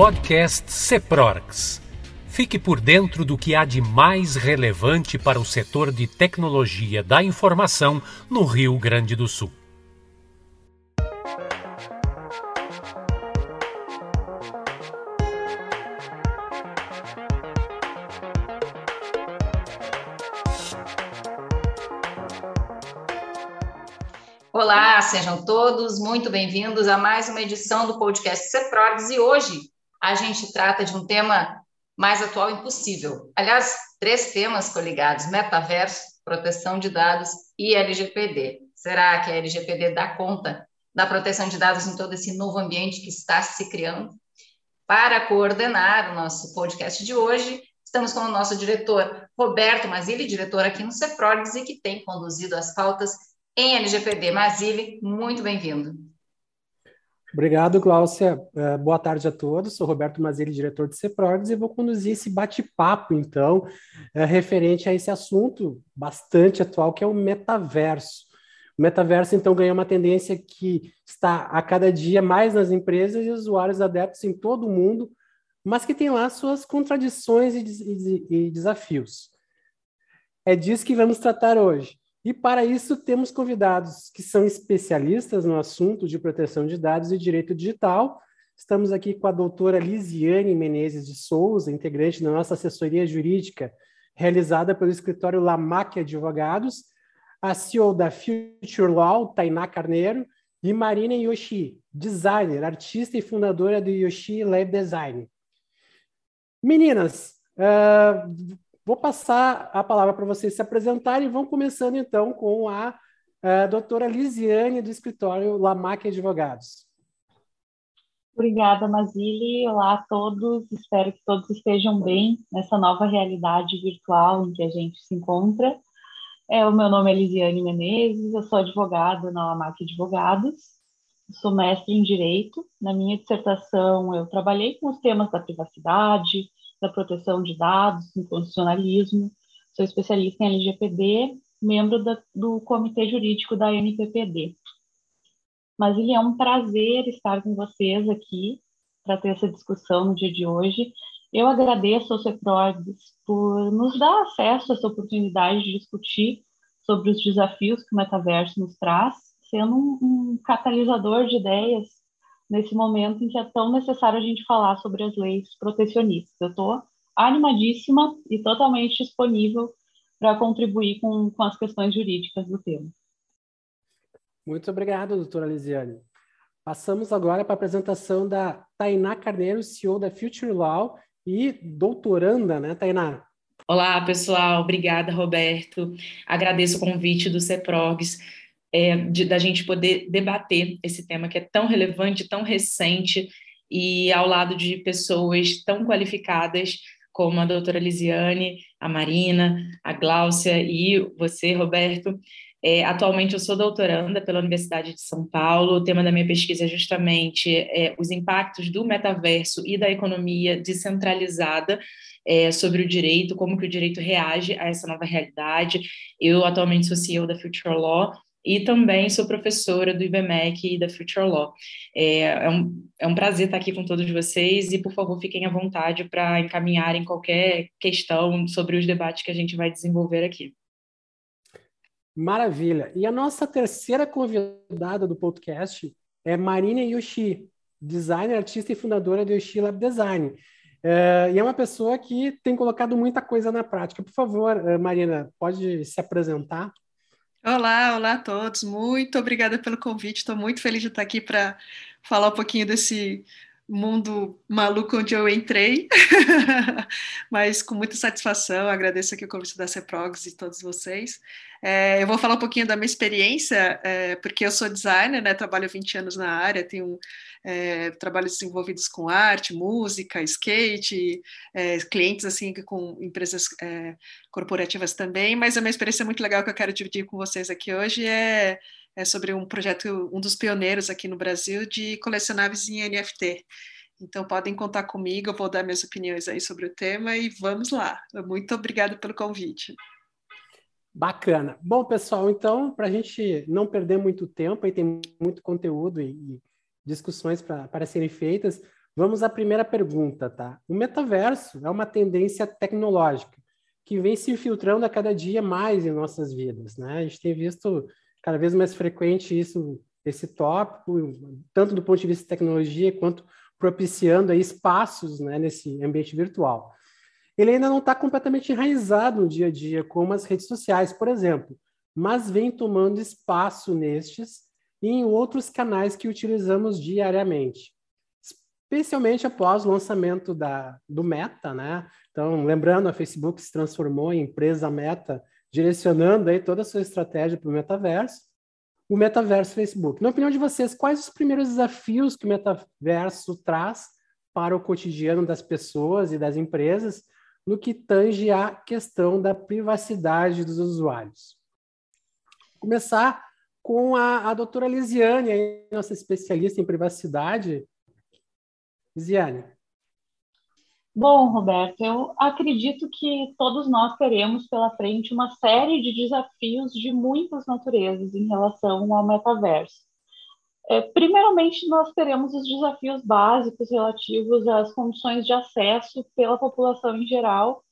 podcast CEPRORGS. Fique por dentro do que há de mais relevante para o setor de tecnologia da informação no Rio Grande do Sul. Olá, sejam todos muito bem-vindos a mais uma edição do podcast CEPROGS e hoje a gente trata de um tema mais atual impossível. Aliás, três temas coligados: metaverso, proteção de dados e LGPD. Será que a LGPD dá conta da proteção de dados em todo esse novo ambiente que está se criando? Para coordenar o nosso podcast de hoje, estamos com o nosso diretor Roberto Mazili, diretor aqui no CEPROGS e que tem conduzido as pautas em LGPD. Mazili, muito bem-vindo. Obrigado, Cláudia. É, boa tarde a todos. Sou Roberto Mazili, diretor de CEPROGS, e vou conduzir esse bate-papo, então, é, referente a esse assunto bastante atual, que é o metaverso. O metaverso, então, ganhou uma tendência que está a cada dia mais nas empresas e usuários adeptos em todo o mundo, mas que tem lá suas contradições e desafios. É disso que vamos tratar hoje. E para isso temos convidados que são especialistas no assunto de proteção de dados e direito digital. Estamos aqui com a doutora Lisiane Menezes de Souza, integrante da nossa assessoria jurídica, realizada pelo escritório Lamac Advogados, a CEO da Future Law, Tainá Carneiro, e Marina Yoshi, designer, artista e fundadora do Yoshi Lab Design. Meninas, uh, Vou passar a palavra para vocês se apresentarem e vão começando então com a, a doutora Lisiane do escritório Lamac Advogados. Obrigada, Mazili. Olá a todos. Espero que todos estejam bem nessa nova realidade virtual em que a gente se encontra. É, o meu nome é Lisiane Menezes, eu sou advogada na Lamac Advogados, sou mestre em Direito. Na minha dissertação, eu trabalhei com os temas da privacidade, da proteção de dados, em constitucionalismo, sou especialista em LGPD, membro da, do comitê jurídico da NPPD. Mas ele é um prazer estar com vocês aqui para ter essa discussão no dia de hoje. Eu agradeço ao CEPROGS por nos dar acesso a essa oportunidade de discutir sobre os desafios que o metaverso nos traz, sendo um, um catalisador de ideias nesse momento em que é tão necessário a gente falar sobre as leis protecionistas. Eu estou animadíssima e totalmente disponível para contribuir com, com as questões jurídicas do tema. Muito obrigado, doutora Lisiane. Passamos agora para a apresentação da Tainá Carneiro, CEO da Future Law e doutoranda, né, Tainá? Olá, pessoal. Obrigada, Roberto. Agradeço o convite do CEPROGS é, de, da gente poder debater esse tema que é tão relevante, tão recente, e ao lado de pessoas tão qualificadas como a doutora Lisiane, a Marina, a Gláucia e você, Roberto. É, atualmente eu sou doutoranda pela Universidade de São Paulo. O tema da minha pesquisa é justamente é, os impactos do metaverso e da economia descentralizada é, sobre o direito, como que o direito reage a essa nova realidade. Eu atualmente sou CEO da Future Law e também sou professora do IBMEC e da Future Law. É, é, um, é um prazer estar aqui com todos vocês e, por favor, fiquem à vontade para encaminharem qualquer questão sobre os debates que a gente vai desenvolver aqui. Maravilha. E a nossa terceira convidada do podcast é Marina Yoshi, designer, artista e fundadora do Yoshi Lab Design. É, e é uma pessoa que tem colocado muita coisa na prática. Por favor, eh, Marina, pode se apresentar? Olá, olá a todos. Muito obrigada pelo convite. Estou muito feliz de estar aqui para falar um pouquinho desse mundo maluco onde eu entrei, mas com muita satisfação. Agradeço aqui o convite da CEPROGS e todos vocês. É, eu vou falar um pouquinho da minha experiência, é, porque eu sou designer, né, trabalho 20 anos na área, tenho é, trabalhos desenvolvidos com arte, música, skate, é, clientes assim com empresas é, corporativas também, mas a minha experiência muito legal que eu quero dividir com vocês aqui hoje é, é sobre um projeto, um dos pioneiros aqui no Brasil de colecionáveis em NFT. Então podem contar comigo, eu vou dar minhas opiniões aí sobre o tema e vamos lá. Muito obrigada pelo convite. Bacana. Bom, pessoal, então, para a gente não perder muito tempo, aí tem muito conteúdo e, discussões para serem feitas. Vamos à primeira pergunta, tá? O metaverso é uma tendência tecnológica que vem se infiltrando a cada dia mais em nossas vidas, né? A gente tem visto cada vez mais frequente isso, esse tópico, tanto do ponto de vista de tecnologia quanto propiciando aí espaços né, nesse ambiente virtual. Ele ainda não está completamente enraizado no dia a dia, como as redes sociais, por exemplo, mas vem tomando espaço nestes e em outros canais que utilizamos diariamente, especialmente após o lançamento da, do Meta, né? Então, lembrando, a Facebook se transformou em empresa Meta, direcionando aí toda a sua estratégia para o metaverso o metaverso Facebook. Na opinião de vocês, quais os primeiros desafios que o metaverso traz para o cotidiano das pessoas e das empresas no que tange à questão da privacidade dos usuários? Vou começar com a, a doutora Lisiane, nossa especialista em privacidade. Lisiane. Bom, Roberto, eu acredito que todos nós teremos pela frente uma série de desafios de muitas naturezas em relação ao metaverso. É, primeiramente, nós teremos os desafios básicos relativos às condições de acesso pela população em geral,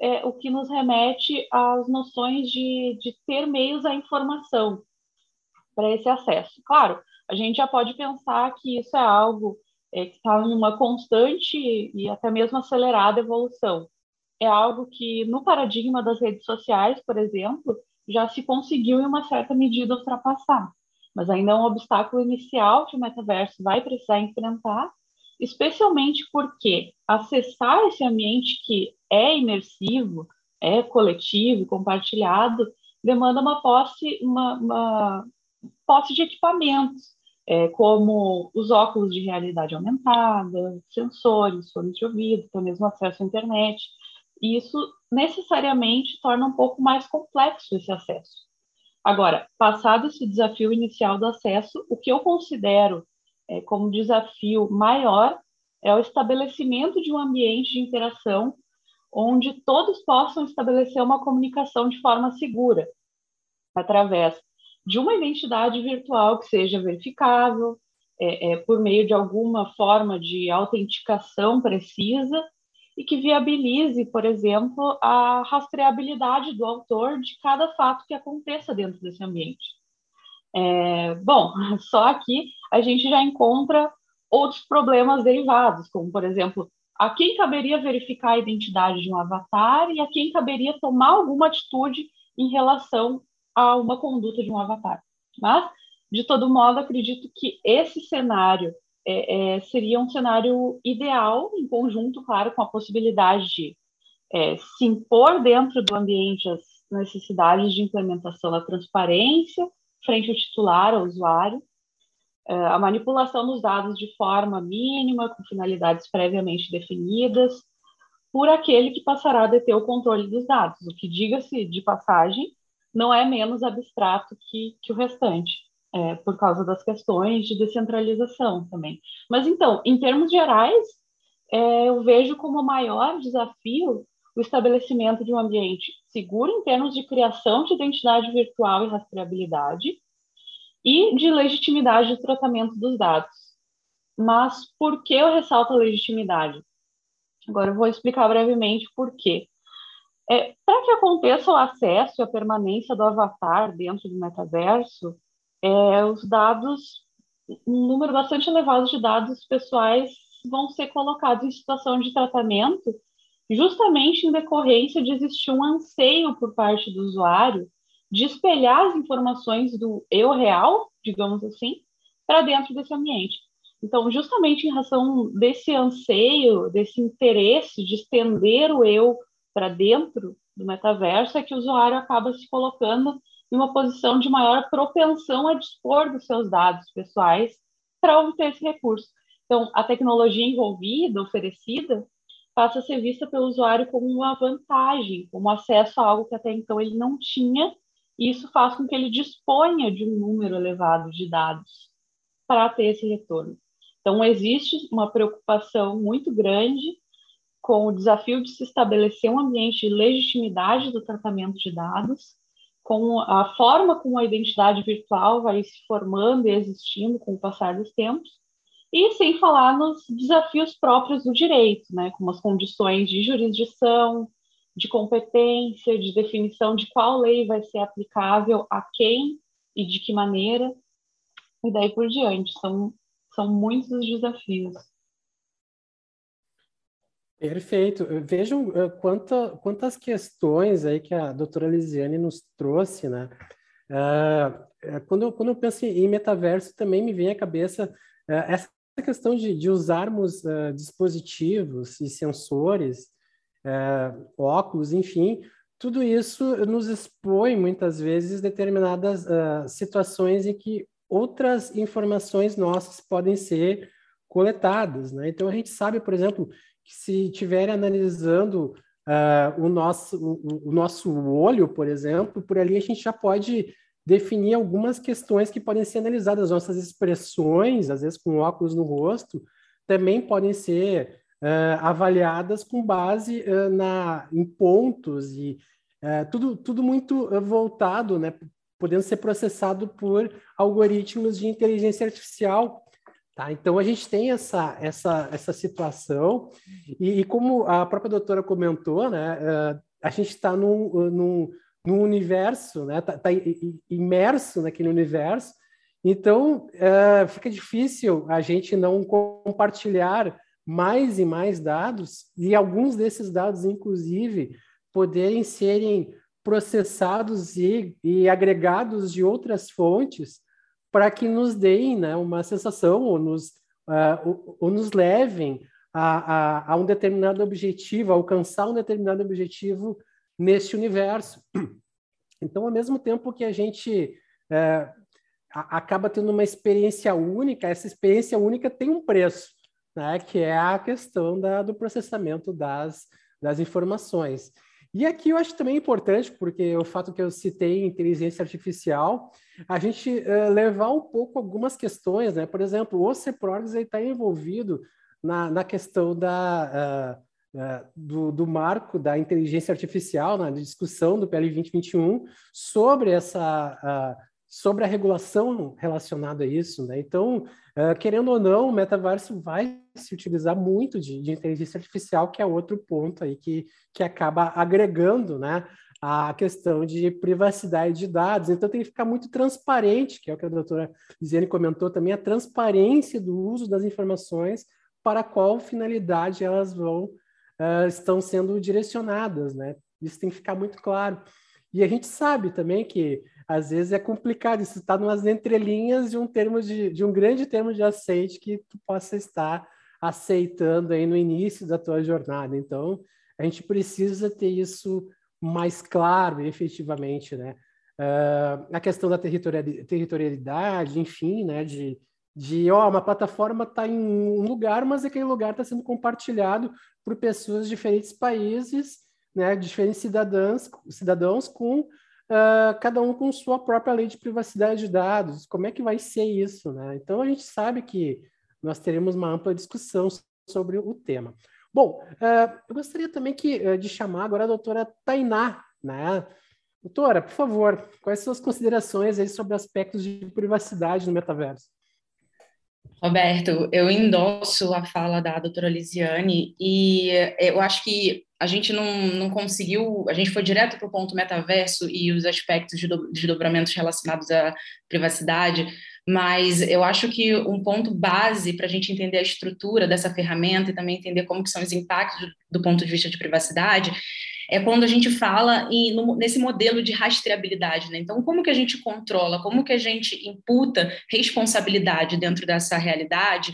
é, o que nos remete às noções de, de ter meios à informação para esse acesso. Claro, a gente já pode pensar que isso é algo é, que está em uma constante e até mesmo acelerada evolução. É algo que, no paradigma das redes sociais, por exemplo, já se conseguiu, em uma certa medida, ultrapassar. Mas ainda é um obstáculo inicial que o metaverso vai precisar enfrentar, especialmente porque acessar esse ambiente que é imersivo, é coletivo, compartilhado, demanda uma posse, uma, uma posse de equipamentos, é, como os óculos de realidade aumentada, sensores, fones de ouvido, até mesmo acesso à internet. E isso necessariamente torna um pouco mais complexo esse acesso. Agora, passado esse desafio inicial do acesso, o que eu considero é, como desafio maior é o estabelecimento de um ambiente de interação onde todos possam estabelecer uma comunicação de forma segura, através de uma identidade virtual que seja verificável, é, é, por meio de alguma forma de autenticação precisa e que viabilize, por exemplo, a rastreabilidade do autor de cada fato que aconteça dentro desse ambiente. É, bom, só aqui a gente já encontra outros problemas derivados, como, por exemplo, a quem caberia verificar a identidade de um avatar e a quem caberia tomar alguma atitude em relação a uma conduta de um avatar. Mas, de todo modo, acredito que esse cenário é, é, seria um cenário ideal, em conjunto, claro, com a possibilidade de é, se impor dentro do ambiente as necessidades de implementação da transparência frente ao titular, ao usuário, é, a manipulação dos dados de forma mínima, com finalidades previamente definidas, por aquele que passará a deter o controle dos dados, o que, diga-se de passagem, não é menos abstrato que, que o restante, é, por causa das questões de descentralização também. Mas então, em termos gerais, é, eu vejo como maior desafio o estabelecimento de um ambiente seguro em termos de criação de identidade virtual e rastreabilidade e de legitimidade de tratamento dos dados. Mas por que eu ressalto a legitimidade? Agora eu vou explicar brevemente por quê. É, Para que aconteça o acesso e a permanência do avatar dentro do metaverso, é, os dados, um número bastante elevado de dados pessoais vão ser colocados em situação de tratamento, justamente em decorrência de existir um anseio por parte do usuário de espelhar as informações do eu real, digamos assim, para dentro desse ambiente. Então, justamente em razão desse anseio, desse interesse de estender o eu para dentro do metaverso é que o usuário acaba se colocando em uma posição de maior propensão a dispor dos seus dados pessoais para obter esse recurso. Então, a tecnologia envolvida, oferecida, passa a ser vista pelo usuário como uma vantagem, como acesso a algo que até então ele não tinha, e isso faz com que ele disponha de um número elevado de dados para ter esse retorno. Então, existe uma preocupação muito grande com o desafio de se estabelecer um ambiente de legitimidade do tratamento de dados, com a forma como a identidade virtual vai se formando e existindo com o passar dos tempos, E sem falar nos desafios próprios do direito, né, como as condições de jurisdição, de competência, de definição de qual lei vai ser aplicável a quem e de que maneira, e daí por diante. São, são muitos os desafios. Perfeito. Vejam uh, quanta, quantas questões aí que a doutora Lisiane nos trouxe, né? Uh, quando, eu, quando eu penso em metaverso, também me vem à cabeça uh, essa questão de, de usarmos dispositivos e sensores, óculos, enfim, tudo isso nos expõe muitas vezes determinadas situações em que outras informações nossas podem ser coletadas, né? Então a gente sabe, por exemplo, que se estiver analisando uh, o, nosso, o, o, nosso olho, por exemplo, por ali a gente já pode definir algumas questões que podem ser analisadas. Nossas expressões, às vezes com óculos no rosto, também podem ser uh, avaliadas com base uh, na, em pontos e tudo, tudo muito voltado, né, podendo ser processado por algoritmos de inteligência artificial Tá? Então, a gente tem essa, essa, essa situação, e, e como a própria doutora comentou, né, uh, a gente está num, num, num, universo, né, tá, tá, imerso naquele universo, então uh, fica difícil a gente não compartilhar mais e mais dados, e alguns desses dados, inclusive, poderem serem processados e, e agregados de outras fontes para que nos deem né, uma sensação ou nos, uh, ou, ou, nos levem a, a, a, um determinado objetivo, a alcançar um determinado objetivo neste universo. Então, ao mesmo tempo que a gente uh, acaba tendo uma experiência única, essa experiência única tem um preço, né, que é a questão da, do processamento das, das informações. E aqui eu acho também importante, porque o fato que eu citei inteligência artificial, a gente uh, levar um pouco algumas questões, né? Por exemplo, o CEPROGS está envolvido na, na questão da, uh, uh, do, do, marco da inteligência artificial, na discussão do PL 2021, sobre essa sobre a regulação relacionada a isso, né? Então, uh, querendo ou não, o metaverso vai se utilizar muito de, de, inteligência artificial, que é outro ponto aí que, que acaba agregando, né, a questão de privacidade de dados. Então, tem que ficar muito transparente, que é o que a doutora Lisiane comentou também, a transparência do uso das informações para qual finalidade elas vão uh, estão sendo direcionadas, né? Isso tem que ficar muito claro. E a gente sabe também que às vezes é complicado, isso está nas entrelinhas de um termo de, de um grande termo de aceite que tu possa estar aceitando aí no início da tua jornada. Então, a gente precisa ter isso mais claro, efetivamente, né? Uh, a questão da territorialidade, enfim, né? De, de ó, uma plataforma está em um lugar, mas aquele lugar está sendo compartilhado por pessoas de diferentes países, né? Diferentes cidadãos, cidadãos com uh, cada um com sua própria lei de privacidade de dados. Como é que vai ser isso? Né? Então, a gente sabe que nós teremos uma ampla discussão sobre o tema. Bom, uh, eu gostaria também que, uh, de chamar agora a doutora Tainá. Né? Doutora, por favor, quais são as considerações aí sobre aspectos de privacidade no metaverso? Roberto, eu endosso a fala da doutora Lisiane e eu acho que a gente não, não conseguiu, a gente foi direto para o ponto metaverso e os aspectos de desdobramentos relacionados à privacidade, mas eu acho que um ponto base para a gente entender a estrutura dessa ferramenta e também entender como que são os impactos do ponto de vista de privacidade é quando a gente fala em, no, nesse modelo de rastreabilidade. Né? Então, como que a gente controla, como que a gente imputa responsabilidade dentro dessa realidade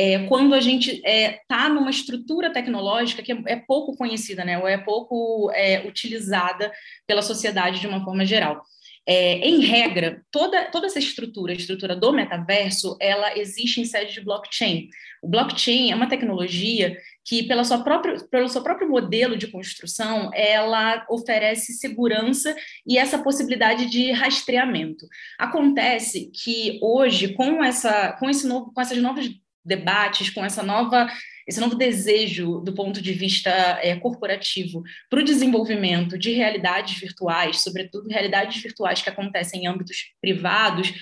é, quando a gente está é, tá numa estrutura tecnológica que é, é, pouco conhecida, né, ou é pouco é, utilizada pela sociedade de uma forma geral. É, em regra, toda, toda essa estrutura, a estrutura do metaverso, ela existe em sede de blockchain. O blockchain é uma tecnologia que, pela sua própria, pelo seu próprio modelo de construção, ela oferece segurança e essa possibilidade de rastreamento. Acontece que hoje, com, essa, com, esse novo, com essas novas debates, com essa nova, esse novo desejo do ponto de vista é, corporativo para o desenvolvimento de realidades virtuais, sobretudo realidades virtuais que acontecem em âmbitos privados,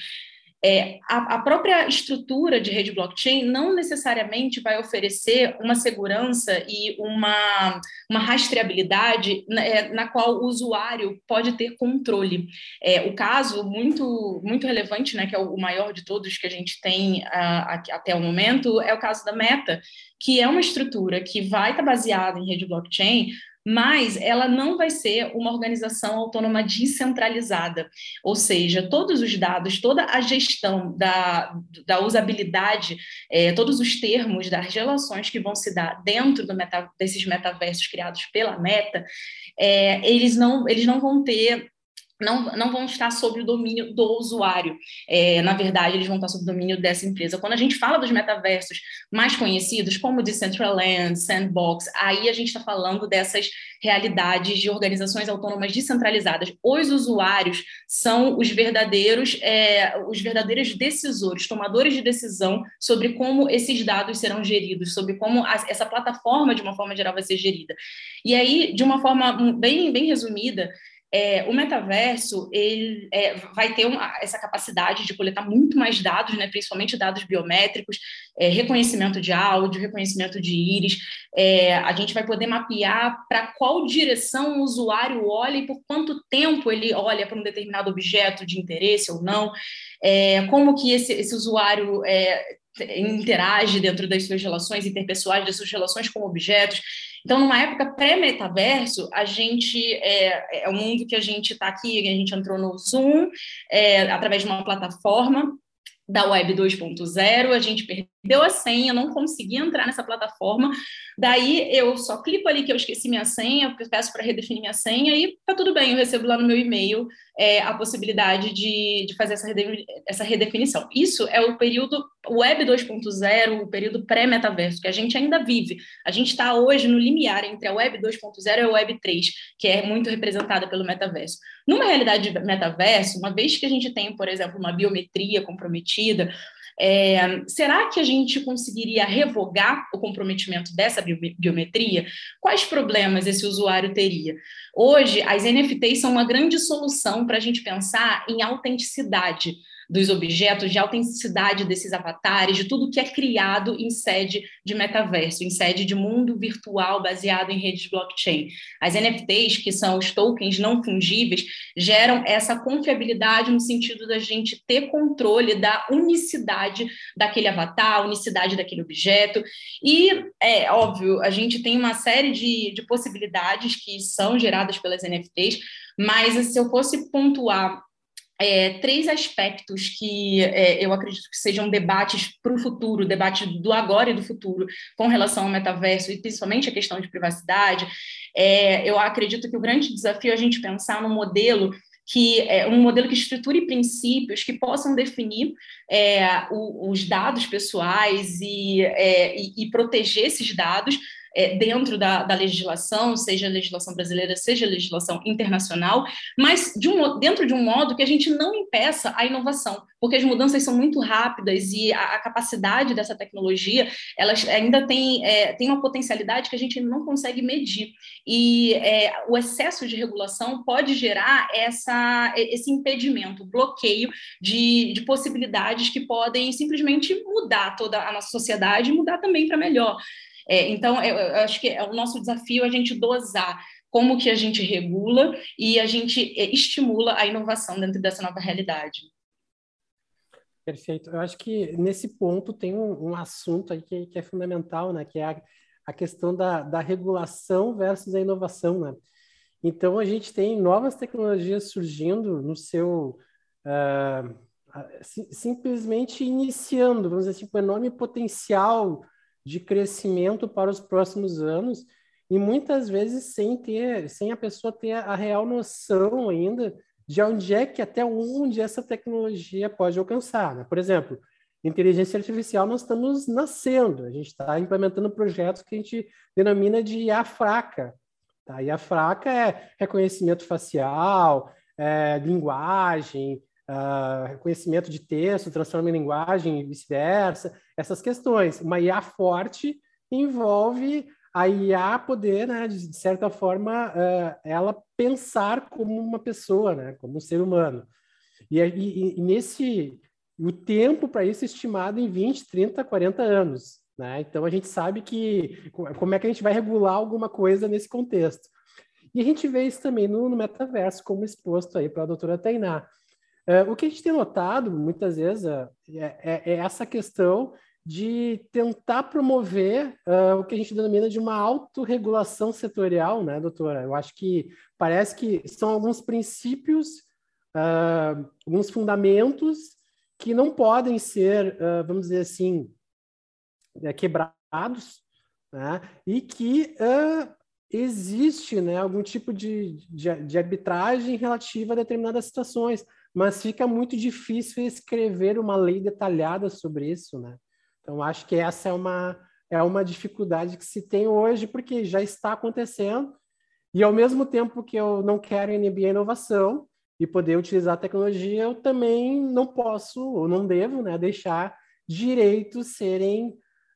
É, a, a, própria estrutura de rede blockchain não necessariamente vai oferecer uma segurança e uma, uma rastreabilidade na, é, na qual o usuário pode ter controle. É, o caso muito, muito relevante, né, que é o maior de todos que a gente tem uh, até o momento, é o caso da Meta, que é uma estrutura que vai estar baseada em rede blockchain, mas ela não vai ser uma organização autônoma descentralizada, ou seja, todos os dados, toda a gestão da, da usabilidade, é, todos os termos das relações que vão se dar dentro meta, desses metaversos criados pela Meta, é, eles, não, eles não vão ter não, não vão estar sob o domínio do usuário. É, na verdade, eles vão estar sob o domínio dessa empresa. Quando a gente fala dos metaversos mais conhecidos, como Decentraland, Sandbox, aí a gente está falando dessas realidades de organizações autônomas descentralizadas. Os usuários são os verdadeiros, é, os verdadeiros decisores, tomadores de decisão sobre como esses dados serão geridos, sobre como a, essa plataforma, de uma forma geral, vai ser gerida. E aí, de uma forma bem, bem resumida, é, o metaverso ele é, vai ter uma, essa capacidade de coletar muito mais dados, né, principalmente dados biométricos, é, reconhecimento de áudio, reconhecimento de íris. É, a gente vai poder mapear para qual direção o usuário olha e por quanto tempo ele olha para um determinado objeto de interesse ou não, é, como que esse, esse usuário é, interage dentro das suas relações interpessoais, das suas relações com objetos. Então, numa época pré-metaverso, a gente é, é o mundo que a gente está aqui, a gente entrou no Zoom é, através de uma plataforma da Web 2.0, a gente perdeu a senha, não consegui entrar nessa plataforma. Daí eu só clico ali que eu esqueci minha senha, peço para redefinir minha senha e tá tudo bem, eu recebo lá no meu e-mail é, a possibilidade de, de fazer essa, essa redefinição. Isso é o período Web 2.0, o período pré-metaverso, que a gente ainda vive. A gente está hoje no limiar entre a Web 2.0 e a Web 3, que é muito representada pelo metaverso. Numa realidade de metaverso, uma vez que a gente tem, por exemplo, uma biometria comprometida, é, será que a gente conseguiria revogar o comprometimento dessa biometria? Quais problemas esse usuário teria? Hoje, as NFTs são uma grande solução para a gente pensar em autenticidade dos objetos, de autenticidade desses avatares, de tudo que é criado em sede de metaverso, em sede de mundo virtual baseado em redes blockchain. As NFTs, que são os tokens não fungíveis, geram essa confiabilidade no sentido da gente ter controle da unicidade daquele avatar, unicidade daquele objeto. E, é óbvio, a gente tem uma série de, de possibilidades que são geradas pelas NFTs, mas se eu fosse pontuar é, três aspectos que é, eu acredito que sejam debates para o futuro, debate do agora e do futuro, com relação ao metaverso, e principalmente a questão de privacidade. É, eu acredito que o grande desafio é a gente pensar no modelo que é um modelo que estruture princípios que possam definir é, o, os dados pessoais e, é, e, e proteger esses dados é, dentro da, da, legislação, seja a legislação brasileira, seja a legislação internacional, mas de um, dentro de um modo que a gente não impeça a inovação, porque as mudanças são muito rápidas e a, a capacidade dessa tecnologia, ainda tem, é, tem uma potencialidade que a gente não consegue medir. E é, o excesso de regulação pode gerar essa, esse impedimento, bloqueio de, de possibilidades que podem simplesmente mudar toda a nossa sociedade e mudar também para melhor. É, então, eu, eu, acho que é o nosso desafio a gente dosar como que a gente regula e a gente é, estimula a inovação dentro dessa nova realidade. Perfeito. Eu acho que nesse ponto tem um, um assunto aí que, que, é fundamental, né? Que é a, a questão da, da regulação versus a inovação, né? Então, a gente tem novas tecnologias surgindo no seu... Uh, simplesmente iniciando, vamos dizer assim, com enorme potencial de crescimento para os próximos anos e muitas vezes sem ter, sem a pessoa ter a real noção ainda de onde é que até onde essa tecnologia pode alcançar. Né? Por exemplo, inteligência artificial nós estamos nascendo, a gente está implementando projetos que a gente denomina de IA fraca. Tá? IA fraca é reconhecimento facial, é, linguagem, uh, reconhecimento de texto, transforma em linguagem e vice-versa, essas questões. Uma IA forte envolve a IA poder, né, de certa forma, uh, ela pensar como uma pessoa, né, como um ser humano. E, e, e nesse o tempo para isso é estimado em 20, 30, 40 anos. Né? Então a gente sabe que como é que a gente vai regular alguma coisa nesse contexto. E a gente vê isso também no, no metaverso, como exposto aí pela doutora Tainá. Uh, o que a gente tem notado muitas vezes uh, é, é, essa questão de tentar promover uh, o que a gente denomina de uma autorregulação setorial, né, doutora? Eu acho que parece que são alguns princípios, alguns fundamentos que não podem ser, vamos dizer assim, é, quebrados, né? e que uh, existe né, algum tipo de, de, de, arbitragem relativa a determinadas situações, mas fica muito difícil escrever uma lei detalhada sobre isso. Né? Então, acho que essa é uma, é uma dificuldade que se tem hoje, porque já está acontecendo, e ao mesmo tempo que eu não quero inibir a inovação e poder utilizar a tecnologia, eu também não posso, ou não devo, né, deixar direitos serem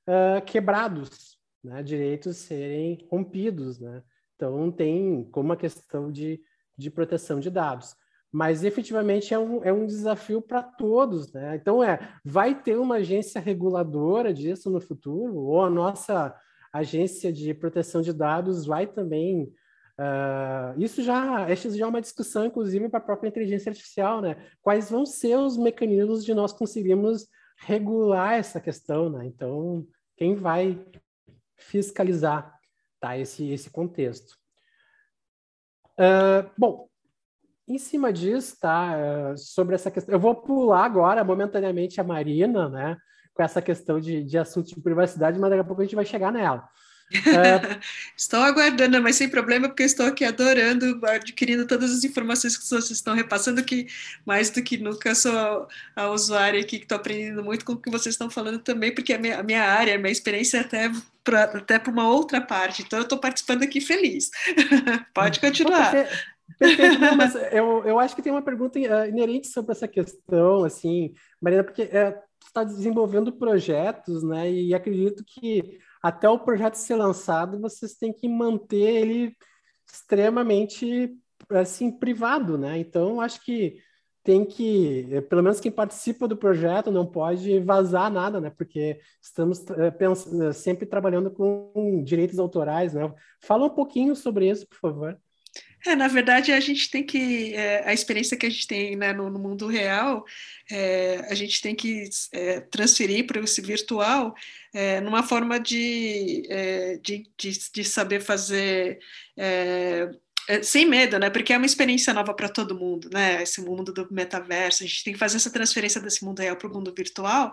uh, quebrados, né? direitos serem rompidos. Né? Então, tem como a questão de, de proteção de dados. Mas efetivamente é um, é um desafio para todos. Né? Então, é, vai ter uma agência reguladora disso no futuro, ou a nossa agência de proteção de dados vai também Uh, isso já, isso já é uma discussão, inclusive, para a própria inteligência artificial, né? Quais vão ser os mecanismos de nós conseguirmos regular essa questão, né? Então, quem vai fiscalizar tá, esse, esse contexto? Uh, bom, em cima disso, tá, uh, sobre essa questão, eu vou pular agora momentaneamente a Marina, né, com essa questão de, de assuntos de privacidade, mas daqui a pouco a gente vai chegar nela. É... estou aguardando, mas sem problema, porque estou aqui adorando, adquirindo todas as informações que vocês estão repassando, que mais do que nunca sou a, a usuária aqui, que estou aprendendo muito com o que vocês estão falando também, porque a minha, a minha área, a minha experiência é até para até uma outra parte, então eu estou participando aqui feliz. Pode continuar. Perfeito, não, mas eu, eu acho que tem uma pergunta uh, inerente sobre essa questão, assim, Marina, porque uh, está desenvolvendo projetos, né, e acredito que até o projeto ser lançado, vocês têm que manter ele extremamente assim privado, né? Então, acho que tem que, eh, pelo menos quem participa do projeto não pode vazar nada, né? Porque estamos é, sempre trabalhando com direitos autorais, né? Fala um pouquinho sobre isso, por favor. É, na verdade, a gente tem que. É, a experiência que a gente tem né, no, no, mundo real, é, a gente tem que é, transferir para esse virtual é, numa forma de, é, de, de, de, saber fazer. Sem medo, né? Porque é uma experiência nova para todo mundo, né? Esse mundo do metaverso, a gente tem que fazer essa transferência desse mundo real para o mundo virtual,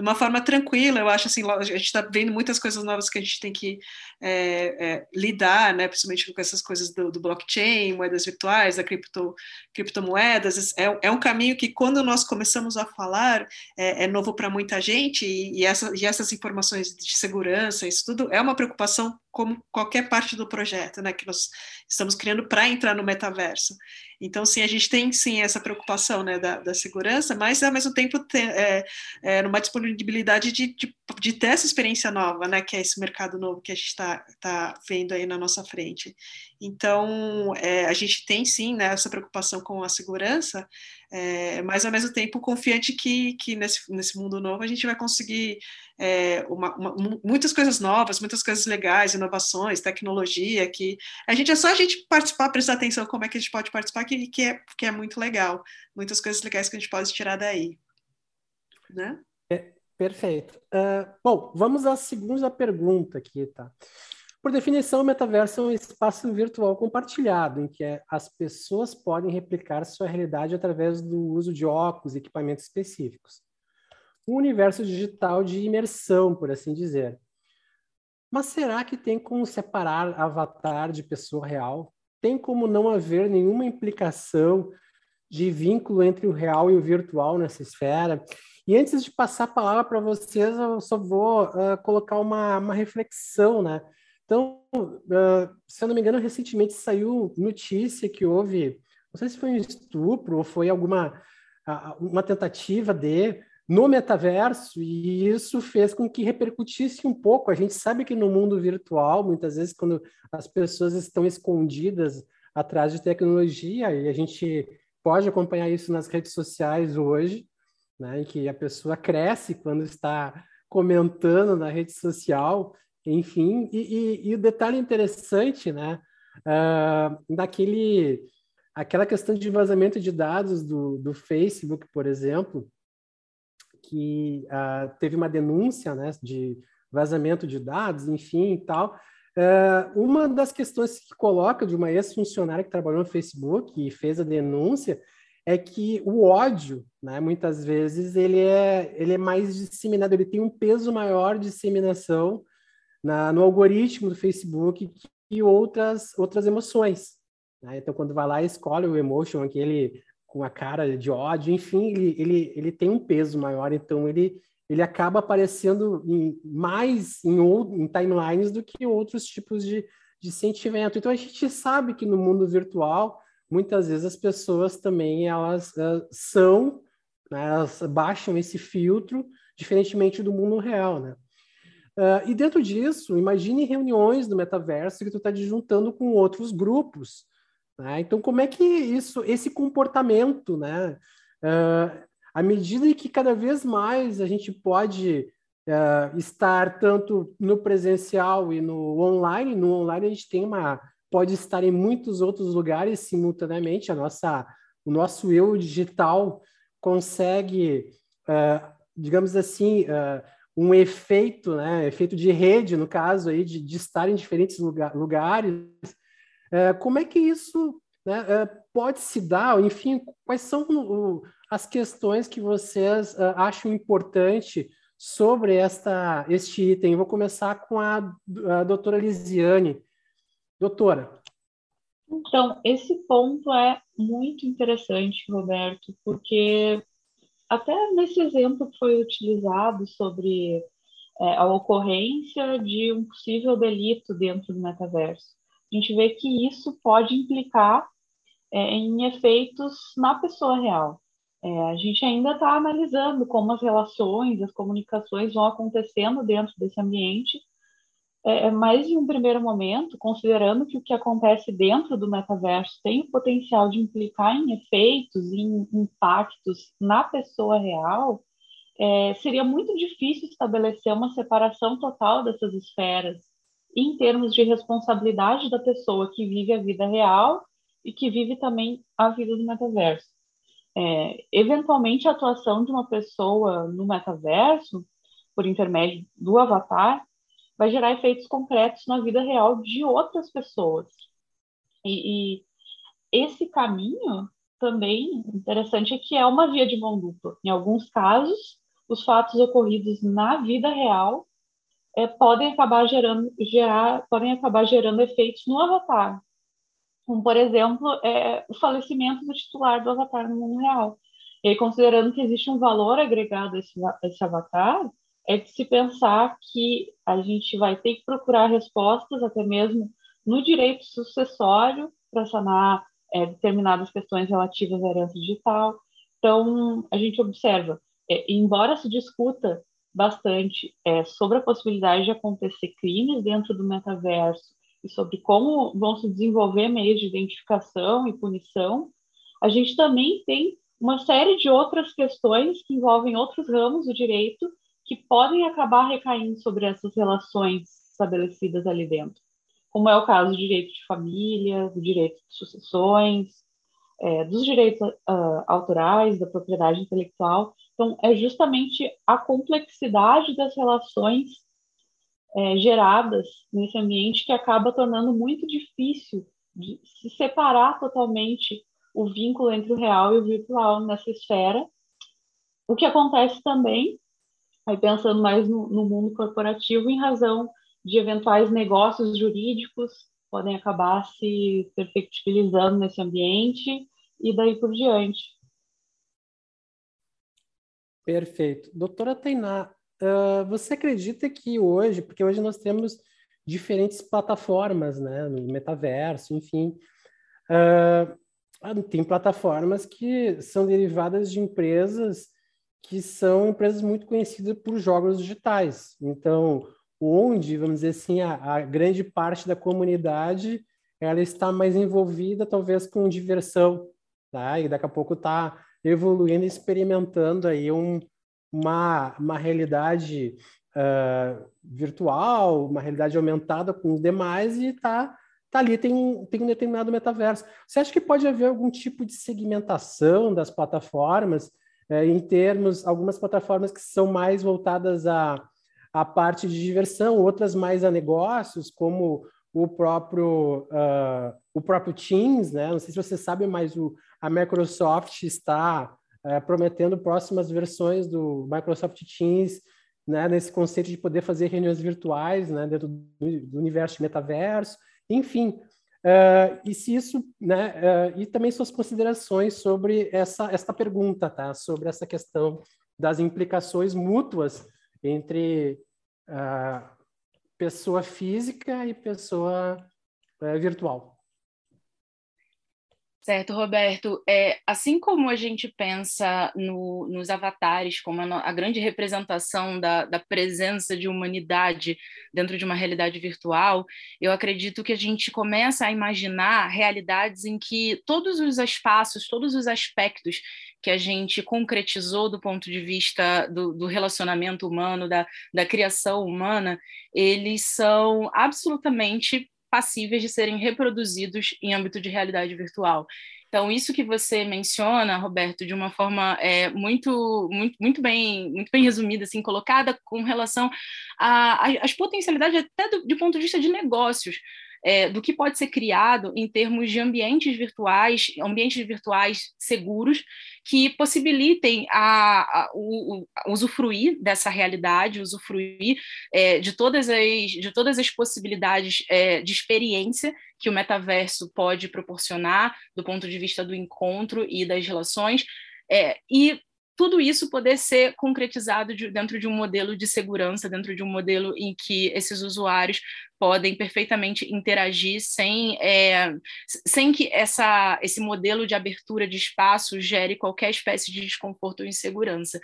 de uma forma tranquila. Eu acho assim, a gente está vendo muitas coisas novas que a gente tem que é, é, lidar, né? Principalmente com essas coisas do, do blockchain, moedas virtuais, da cripto, criptomoedas. É, é, um caminho que quando nós começamos a falar é, é novo para muita gente e, e, essa, e essas informações de segurança, isso tudo é uma preocupação como qualquer parte do projeto, né? Que nós estamos criando para entrar no metaverso. Então, sim, a gente tem sim essa preocupação né, da, da segurança, mas ao mesmo tempo tem, é, é, numa disponibilidade de, de, de, ter essa experiência nova, né, que é esse mercado novo que a gente está tá vendo aí na nossa frente. Então, é, a gente tem sim né, essa preocupação com a segurança, é, mas ao mesmo tempo confiante que, que nesse, nesse mundo novo a gente vai conseguir é, uma, uma, muitas coisas novas, muitas coisas legais, inovações, tecnologia, que a gente é só a gente participar, prestar atenção como é que a gente pode participar, que, que, é, que é muito legal, muitas coisas legais que a gente pode tirar daí. Né? É, perfeito. Uh, bom, vamos à segunda pergunta aqui, tá? Por definição, o metaverso é um espaço virtual compartilhado, em que as pessoas podem replicar sua realidade através do uso de óculos e equipamentos específicos. Um universo digital de imersão, por assim dizer. Mas será que tem como separar avatar de pessoa real? Tem como não haver nenhuma implicação de vínculo entre o real e o virtual nessa esfera? E antes de passar a palavra para vocês, eu só vou uh, colocar uma, uma reflexão, né? Então, uh, se eu não me engano, recentemente saiu notícia que houve, não sei se foi um estupro ou foi alguma uma tentativa de no metaverso, e isso fez com que repercutisse um pouco. A gente sabe que no mundo virtual, muitas vezes, quando as pessoas estão escondidas atrás de tecnologia, e a gente pode acompanhar isso nas redes sociais hoje, né, em que a pessoa cresce quando está comentando na rede social, enfim, e, e, e o detalhe interessante, né, uh, daquele, aquela questão de vazamento de dados do, do Facebook, por exemplo, que uh, teve uma denúncia, né, de vazamento de dados, enfim, e tal, uh, uma das questões que coloca de uma ex-funcionária que trabalhou no Facebook e fez a denúncia é que o ódio, né, muitas vezes, ele é, ele é mais disseminado, ele tem um peso maior de disseminação na, no algoritmo do Facebook que outras, outras emoções. Né? Então, quando vai lá e escolhe o emotion, aquele com a cara de ódio, enfim, ele, ele, ele tem um peso maior, então ele, ele acaba aparecendo em, mais em, em timelines do que outros tipos de, de sentimento. Então, a gente sabe que no mundo virtual, muitas vezes as pessoas também elas uh, são, né, elas baixam esse filtro, diferentemente do mundo real, né? Uh, e dentro disso, imagine reuniões do metaverso que tu está juntando com outros grupos. Né? Então, como é que isso, esse comportamento, né? Uh, à medida que cada vez mais a gente pode uh, estar tanto no presencial e no online, no online a gente tem uma pode estar em muitos outros lugares simultaneamente. A nossa, o nosso eu digital consegue, uh, digamos assim, uh, um efeito, né, efeito de rede, no caso aí, de, de estar em diferentes lugar, lugares. Uh, como é que isso né, pode se dar? Enfim, quais são o, as questões que vocês acham importante sobre esta, este item? Eu vou começar com a, a doutora Lisiane. Doutora. Então, esse ponto é muito interessante, Roberto, porque até nesse exemplo que foi utilizado sobre é, a ocorrência de um possível delito dentro do metaverso, a gente vê que isso pode implicar é, em efeitos na pessoa real. É, a gente ainda está analisando como as relações, as comunicações vão acontecendo dentro desse ambiente, é, é, mais em um primeiro momento, considerando que o que acontece dentro do metaverso tem o potencial de implicar em efeitos, em impactos na pessoa real, é, seria muito difícil estabelecer uma separação total dessas esferas em termos de responsabilidade da pessoa que vive a vida real e que vive também a vida do metaverso. É, eventualmente, a atuação de uma pessoa no metaverso, por intermédio do avatar, vai gerar efeitos concretos na vida real de outras pessoas. E, e esse caminho também interessante é que é uma via de mão dupla. Em alguns casos, os fatos ocorridos na vida real é, podem acabar gerando gerar podem acabar gerando efeitos no avatar como por exemplo é, o falecimento do titular do avatar no mundo real e aí, considerando que existe um valor agregado a esse, a esse avatar é de se pensar que a gente vai ter que procurar respostas, até mesmo no direito sucessório, para sanar é, determinadas questões relativas à herança digital. Então, a gente observa, é, embora se discuta bastante é, sobre a possibilidade de acontecer crimes dentro do metaverso e sobre como vão se desenvolver meios de identificação e punição, a gente também tem uma série de outras questões que envolvem outros ramos do direito que podem acabar recaindo sobre essas relações estabelecidas ali dentro, como é o caso do direito de família, do direito de sucessões, é, dos direitos uh, autorais, da propriedade intelectual. Então, é justamente a complexidade das relações é, geradas nesse ambiente que acaba tornando muito difícil de se separar totalmente o vínculo entre o real e o virtual nessa esfera. O que acontece também aí pensando mais no, no mundo corporativo, em razão de eventuais negócios jurídicos podem acabar se perfectibilizando nesse ambiente e daí por diante. Perfeito. Doutora Tainá, uh, você acredita que hoje, porque hoje nós temos diferentes plataformas, né, no metaverso, enfim, uh, tem plataformas que são derivadas de empresas que são empresas muito conhecidas por jogos digitais. Então, onde, vamos dizer assim, a, a grande parte da comunidade ela está mais envolvida, talvez, com diversão, tá? E daqui a pouco está evoluindo, experimentando aí um, uma, uma realidade uh, virtual, uma realidade aumentada com os demais e está tá ali, tem um, tem um determinado metaverso. Você acha que pode haver algum tipo de segmentação das plataformas, eh, em termos, algumas plataformas que são mais voltadas à, à parte de diversão, outras mais a negócios, como o próprio, uh, o próprio Teams, né? Não sei se você sabe, mas o, a Microsoft está uh, prometendo próximas versões do Microsoft Teams, né? Nesse conceito de poder fazer reuniões virtuais, né? Dentro do, do universo de metaverso. Enfim, Uh, e se isso, né, uh, e também suas considerações sobre essa, essa pergunta, tá? Sobre essa questão das implicações mútuas entre uh, pessoa física e pessoa virtual. Certo, Roberto. É, assim como a gente pensa no, nos avatares como a, a grande representação da, da, presença de humanidade dentro de uma realidade virtual, eu acredito que a gente começa a imaginar realidades em que todos os espaços, todos os aspectos que a gente concretizou do ponto de vista do, do relacionamento humano, da, da criação humana, eles são absolutamente passíveis de serem reproduzidos em âmbito de realidade virtual. Então, isso que você menciona, Roberto, de uma forma é, muito, muito, muito, bem, muito bem resumida, assim, colocada com relação às potencialidades até do, do ponto de vista de negócios é, do que pode ser criado em termos de ambientes virtuais, ambientes virtuais seguros, que possibilitem a, a, o, a usufruir dessa realidade, usufruir é, de, todas as, de todas as possibilidades é, de experiência que o metaverso pode proporcionar do ponto de vista do encontro e das relações, é, e tudo isso poder ser concretizado de, dentro de um modelo de segurança, dentro de um modelo em que esses usuários podem perfeitamente interagir sem, é, sem que essa, esse modelo de abertura de espaço gere qualquer espécie de desconforto ou insegurança.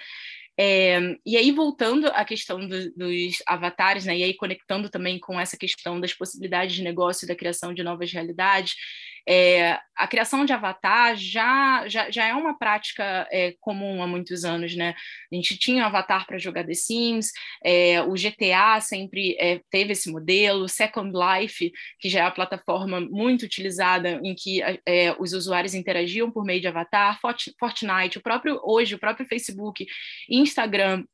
É, e aí, voltando à questão do, dos avatares, né, e aí conectando também com essa questão das possibilidades de negócio e da criação de novas realidades, é, a criação de avatar já, já, já é uma prática é, comum há muitos anos, né? A gente tinha um avatar para jogar The Sims, é, o GTA sempre é, teve esse modelo, Second Life, que já é a plataforma muito utilizada em que é, os usuários interagiam por meio de avatar, Fortnite, o próprio hoje, o próprio Facebook, Instagram,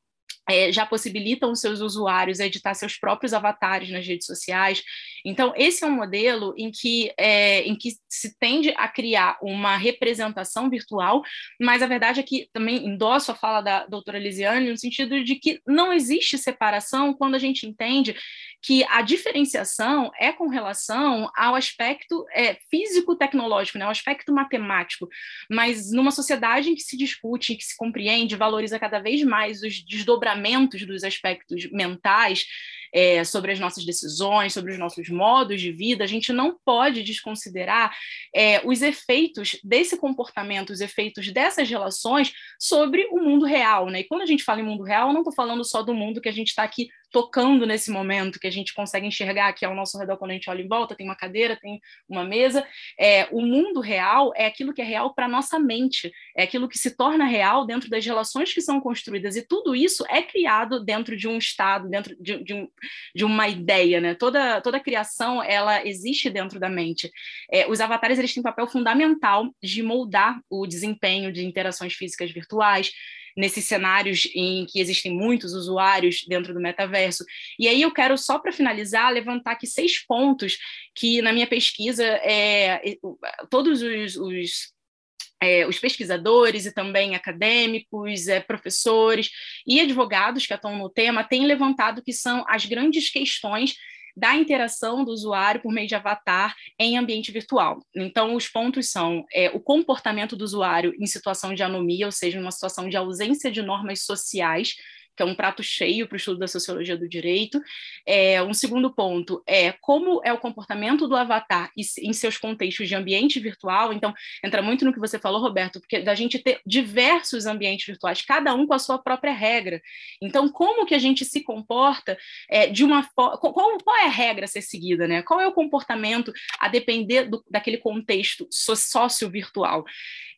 é, já possibilitam os seus usuários editar seus próprios avatares nas redes sociais. Então, esse é um modelo em que, é, em que se tende a criar uma representação virtual, mas a verdade é que também endosso a fala da doutora Lisiane no sentido de que não existe separação quando a gente entende que a diferenciação é com relação ao aspecto é, físico-tecnológico, né, ao aspecto matemático, mas numa sociedade em que se discute, que se compreende, valoriza cada vez mais os desdobramentos dos aspectos mentais, é, sobre as nossas decisões, sobre os nossos modos de vida, a gente não pode desconsiderar é, os efeitos desse comportamento, os efeitos dessas relações sobre o mundo real. Né? E quando a gente fala em mundo real, eu não estou falando só do mundo que a gente está aqui tocando nesse momento, que a gente consegue enxergar que ao nosso redor quando a gente olha em volta, tem uma cadeira, tem uma mesa. É, o mundo real é aquilo que é real para nossa mente, é aquilo que se torna real dentro das relações que são construídas, e tudo isso é criado dentro de um estado, dentro de, de, um, de uma ideia, né? Toda, toda criação, ela existe dentro da mente. É, os avatares, eles têm um papel fundamental de moldar o desempenho de interações físicas virtuais, nesses cenários em que existem muitos usuários dentro do metaverso. E aí eu quero, só para finalizar, levantar aqui seis pontos que, na minha pesquisa, é, todos os, os é, os pesquisadores e também acadêmicos, é, professores e advogados que atuam no tema têm levantado que são as grandes questões da interação do usuário por meio de avatar em ambiente virtual. Então, os pontos são é, o comportamento do usuário em situação de anomia, ou seja, uma situação de ausência de normas sociais que é um prato cheio para o estudo da sociologia do direito. É, um segundo ponto é como é o comportamento do avatar em seus contextos de ambiente virtual. Então, entra muito no que você falou, Roberto, porque da gente ter diversos ambientes virtuais, cada um com a sua própria regra. Então, como que a gente se comporta é, de uma forma. Qual, qual, é a regra a ser seguida, né? Qual é o comportamento a depender do, daquele contexto sócio-virtual?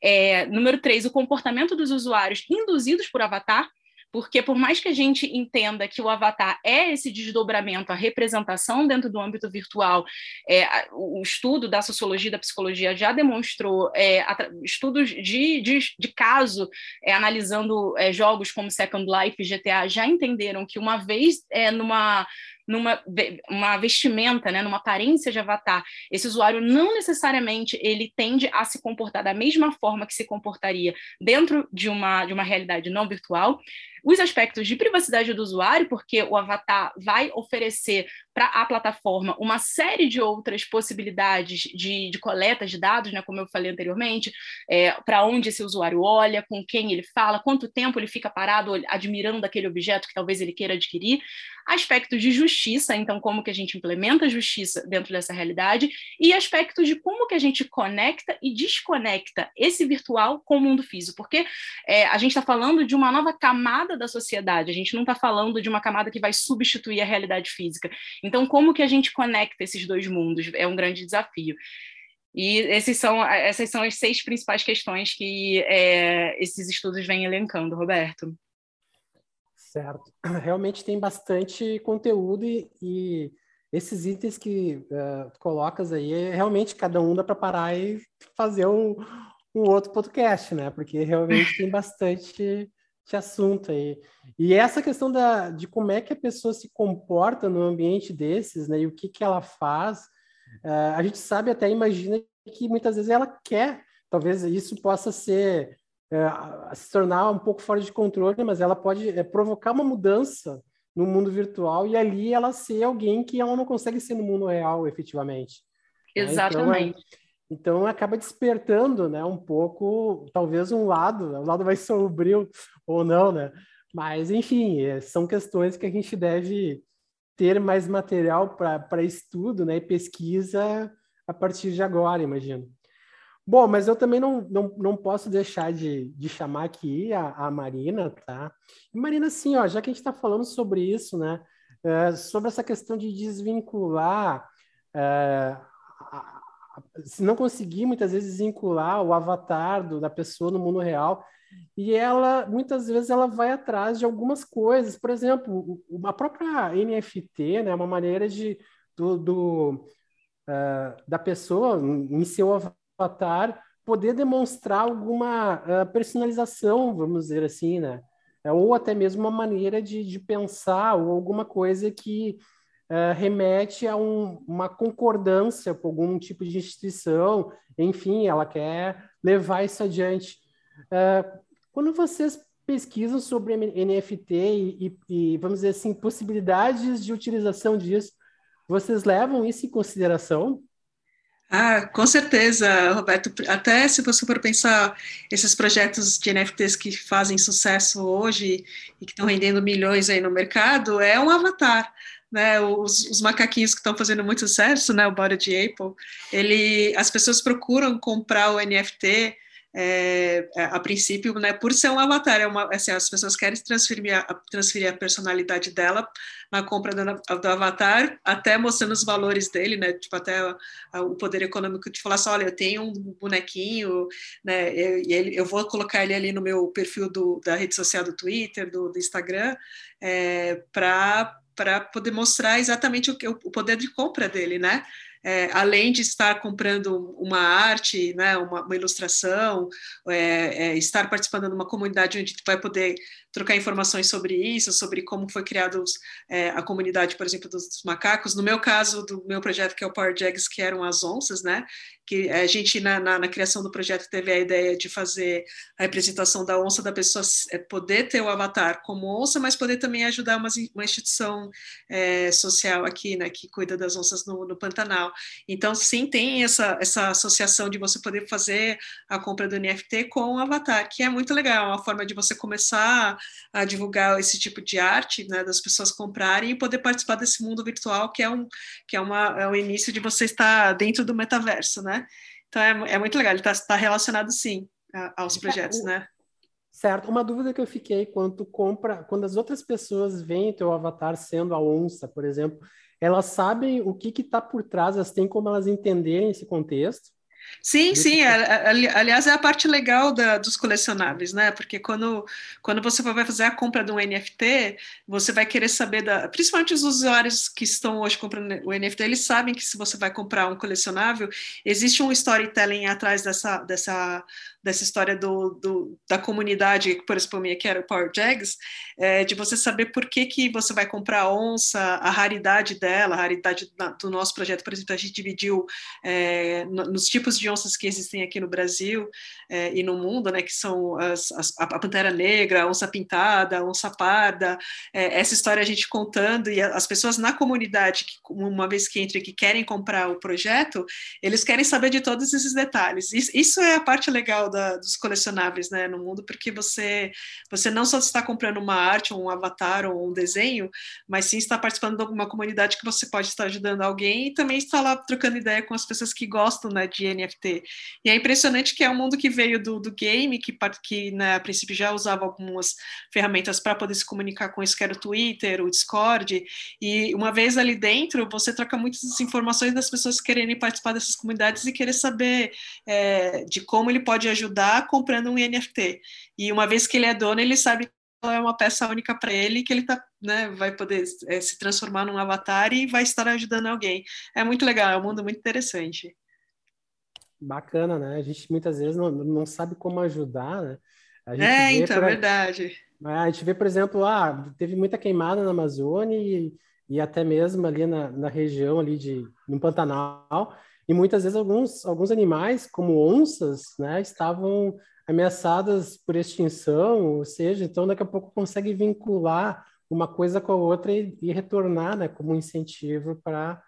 É, número três, o comportamento dos usuários induzidos por avatar porque por mais que a gente entenda que o avatar é esse desdobramento, a representação dentro do âmbito virtual, é, o estudo da sociologia e da psicologia já demonstrou é, estudos de, de, de caso, é, analisando é, jogos como Second Life e GTA, já entenderam que uma vez é, numa numa uma vestimenta, né, numa aparência de avatar, esse usuário não necessariamente ele tende a se comportar da mesma forma que se comportaria dentro de uma, de uma realidade não virtual. Os aspectos de privacidade do usuário, porque o avatar vai oferecer para a plataforma uma série de outras possibilidades de, de coleta de dados, né, como eu falei anteriormente, é, para onde esse usuário olha, com quem ele fala, quanto tempo ele fica parado admirando aquele objeto que talvez ele queira adquirir aspectos de justiça, então como que a gente implementa a justiça dentro dessa realidade, e aspectos de como que a gente conecta e desconecta esse virtual com o mundo físico, porque é, a gente está falando de uma nova camada da sociedade, a gente não está falando de uma camada que vai substituir a realidade física. Então, como que a gente conecta esses dois mundos? É um grande desafio. E são, essas são as seis principais questões que é, esses estudos vêm elencando, Roberto. Certo. Realmente tem bastante conteúdo e, e esses itens que uh, colocas aí, realmente cada um dá para parar e fazer um, um outro podcast, né? Porque realmente tem bastante assunto aí. E essa questão da, de como é que a pessoa se comporta no ambiente desses, né? E o que, que ela faz, uh, a gente sabe até, imagina que muitas vezes ela quer, talvez isso possa ser é, se tornar um pouco fora de controle, mas ela pode é, provocar uma mudança no mundo virtual e ali ela ser alguém que ela não consegue ser no mundo real, efetivamente. Exatamente. Né? Então, é, então acaba despertando, né, um pouco, talvez um lado, o um lado mais sombrio ou não, né? Mas enfim, é, são questões que a gente deve ter mais material para estudo, né, e pesquisa a partir de agora, imagino. Bom, mas eu também não, não, não posso deixar de, de chamar aqui a, a Marina, tá? Marina, assim, ó, já que a gente está falando sobre isso, né? É, sobre essa questão de desvincular, é, a, a, se não conseguir muitas vezes desvincular o avatar do, da pessoa no mundo real, e ela, muitas vezes, ela vai atrás de algumas coisas, por exemplo, uma própria NFT, né? Uma maneira de, do, do uh, da pessoa em seu avatar avatar poder demonstrar alguma uh, personalização, vamos dizer assim, né? É, ou até mesmo uma maneira de, de pensar ou alguma coisa que uh, remete a um, uma concordância com algum tipo de instituição, enfim, ela quer levar isso adiante. Uh, quando vocês pesquisam sobre NFT e, e, e, vamos dizer assim, possibilidades de utilização disso, vocês levam isso em consideração? Ah, com certeza, Roberto. Até se você for pensar esses projetos de NFTs que fazem sucesso hoje e que estão rendendo milhões aí no mercado, é um avatar. Né, os, os macaquinhos que estão fazendo muito sucesso, né, o Body de Apple, ele, as pessoas procuram comprar o NFT é, é, a princípio, né, por ser um avatar, é uma, assim, as pessoas querem transferir a, transferir a personalidade dela na compra do, do, avatar, até mostrando os valores dele, né, tipo, até a, a, o poder econômico de falar assim, olha, eu tenho um bonequinho, né, eu, ele, eu vou colocar ele ali no meu perfil do, da rede social do Twitter, do, do Instagram, é, para para poder mostrar exatamente o, que, o poder de compra dele, né? É, além de estar comprando uma arte, né, uma, uma ilustração, é, é, estar participando de uma comunidade onde vai poder trocar informações sobre isso, sobre como foi criada é, a comunidade, por exemplo, dos, dos, macacos. No meu caso, do meu projeto, que é o Power Jags, que eram as onças, né? Que a gente, na, na, na, criação do projeto, teve a ideia de fazer a representação da onça, da pessoa é, poder ter o avatar como onça, mas poder também ajudar uma, uma instituição é, social aqui, né? Que cuida das onças no, no Pantanal. Então, sim, tem essa, essa associação de você poder fazer a compra do NFT com o avatar, que é muito legal, é uma forma de você começar a divulgar esse tipo de arte, né, das pessoas comprarem e poder participar desse mundo virtual que é um que é uma é o início de você estar dentro do metaverso, né? Então é, é muito legal, ele está tá relacionado sim aos projetos, né? Certo. Uma dúvida que eu fiquei quando compra, quando as outras pessoas veem teu avatar sendo a onça, por exemplo, elas sabem o que está por trás, elas têm como elas entenderem esse contexto? Sim, sim. aliás, é a parte legal da, dos colecionáveis, né? Porque quando, quando você vai fazer a compra de um NFT, você vai querer saber da. Principalmente os usuários que estão hoje comprando o NFT, eles sabem que se você vai comprar um colecionável, existe um storytelling atrás dessa, dessa, dessa história do, do, da comunidade, por exemplo, minha que era o Power Jags, é, de você saber por que, que você vai comprar a onça, a raridade dela, a raridade do nosso projeto, por exemplo, a gente dividiu é, nos tipos de onças que existem aqui no Brasil é, e no mundo, né, que são as, as, a pantera negra, a onça pintada, a onça parda, é, essa história a gente contando e as pessoas na comunidade, que, uma vez que entram que querem comprar o projeto, eles querem saber de todos esses detalhes. Isso, isso é a parte legal da, dos colecionáveis né, no mundo, porque você, você não só está comprando uma arte, um avatar ou um desenho, mas sim está participando de alguma comunidade que você pode estar ajudando alguém e também está lá trocando ideia com as pessoas que gostam né, de NFT. E é impressionante que é um mundo que veio do, do game, que, que né, a princípio já usava algumas ferramentas para poder se comunicar com isso, que era o Twitter, o Discord, e uma vez ali dentro, você troca muitas informações das pessoas quererem participar dessas comunidades e querer saber é, de como ele pode ajudar comprando um NFT. E uma vez que ele é dono, ele sabe é uma peça única para ele, que ele tá, né, vai poder é, se transformar num avatar e vai estar ajudando alguém. É muito legal, é um mundo muito interessante. Bacana, né? A gente muitas vezes não, não sabe como ajudar, né? é, então, pra... é verdade. A gente vê, por exemplo, ah, teve muita queimada na Amazônia e, e até mesmo ali na, na região ali de no Pantanal, e muitas vezes alguns, alguns animais, como onças, né, estavam ameaçadas por extinção, ou seja, então daqui a pouco consegue vincular uma coisa com a outra e, e retornar, né, como incentivo para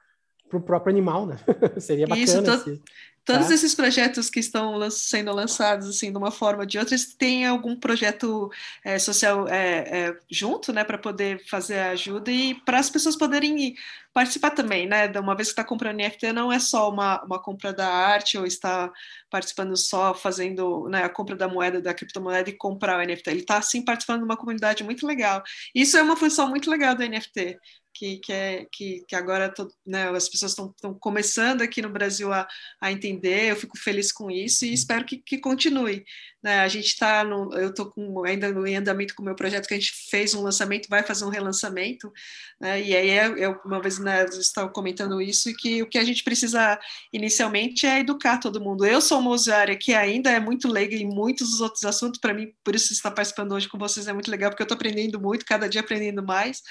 o próprio animal, né? Seria bacana. Isso, to Todos tá? esses projetos que estão sendo lançados assim de uma forma ou de outra, têm algum projeto é, social é, é, junto, né, para poder fazer a ajuda e para as pessoas poderem participar também, né? Uma vez que está comprando NFT, não é só uma, uma compra da arte ou está participando só fazendo né, a compra da moeda, da criptomoeda e comprar o NFT. Ele está sim participando de uma comunidade muito legal. Isso é uma função muito legal do NFT que, que, é, que, que agora tô, né, as pessoas estão começando aqui no Brasil a, a entender, eu fico feliz com isso e espero que, que continue. Né? A gente está, eu estou ainda no andamento com o meu projeto, que a gente fez um lançamento, vai fazer um relançamento, né? e aí eu, é, uma vez né, estava comentando isso, e que o que a gente precisa inicialmente é educar todo mundo. Eu sou uma usuária que ainda é muito leiga em muitos dos outros assuntos, para mim, por isso estar participando hoje com vocês é muito legal, porque eu estou aprendendo muito, cada dia aprendendo mais,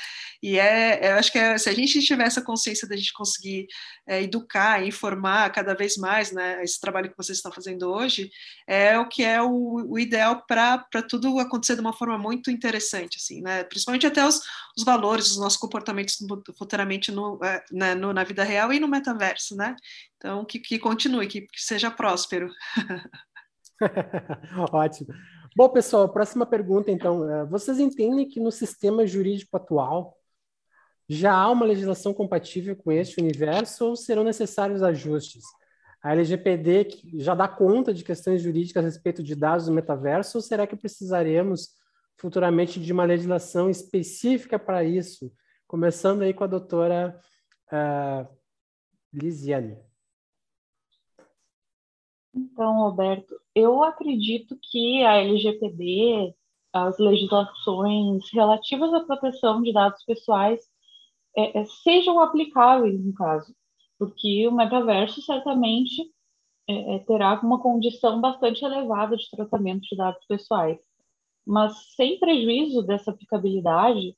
e é, eu acho que é, se a gente tiver essa consciência da gente conseguir é, educar, informar cada vez mais, né, esse trabalho que vocês estão fazendo hoje, é o que é o o, ideal para tudo acontecer de uma forma muito interessante, assim, né? Principalmente até os, os valores, os nossos comportamentos futuramente no, é, né, no, na vida real e no metaverso, né? Então, que, que continue, que, que seja próspero. Ótimo. Bom, pessoal, próxima pergunta, então. É, vocês entendem que no sistema jurídico atual já há uma legislação compatível com este universo ou serão necessários ajustes? A LGPD já dá conta de questões jurídicas a respeito de dados do metaverso ou será que precisaremos futuramente de uma legislação específica para isso? Começando aí com a doutora uh, Lisiane. Então, Roberto, eu acredito que a LGPD, as legislações relativas à proteção de dados pessoais, é, é, sejam aplicáveis no caso porque o metaverso certamente é, é, terá uma condição bastante elevada de tratamento de dados pessoais, mas sem prejuízo dessa aplicabilidade